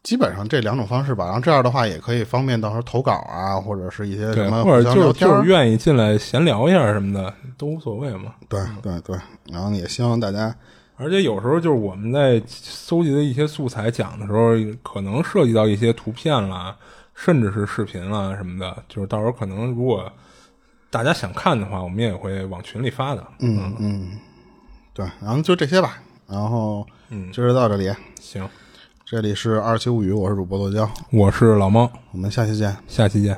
基本上这两种方式吧，然后这样的话也可以方便到时候投稿啊，或者是一些什么或者就是就是愿意进来闲聊一下什么的都无所谓嘛。对对对，然后也希望大家，而且有时候就是我们在搜集的一些素材讲的时候，可能涉及到一些图片啦，甚至是视频啦什么的，就是到时候可能如果。大家想看的话，我们也会往群里发的。嗯嗯，对，然后就这些吧。然后，嗯，今儿到这里，行。这里是二七物语，我是主播剁椒，我是老猫，我们下期见，下期见。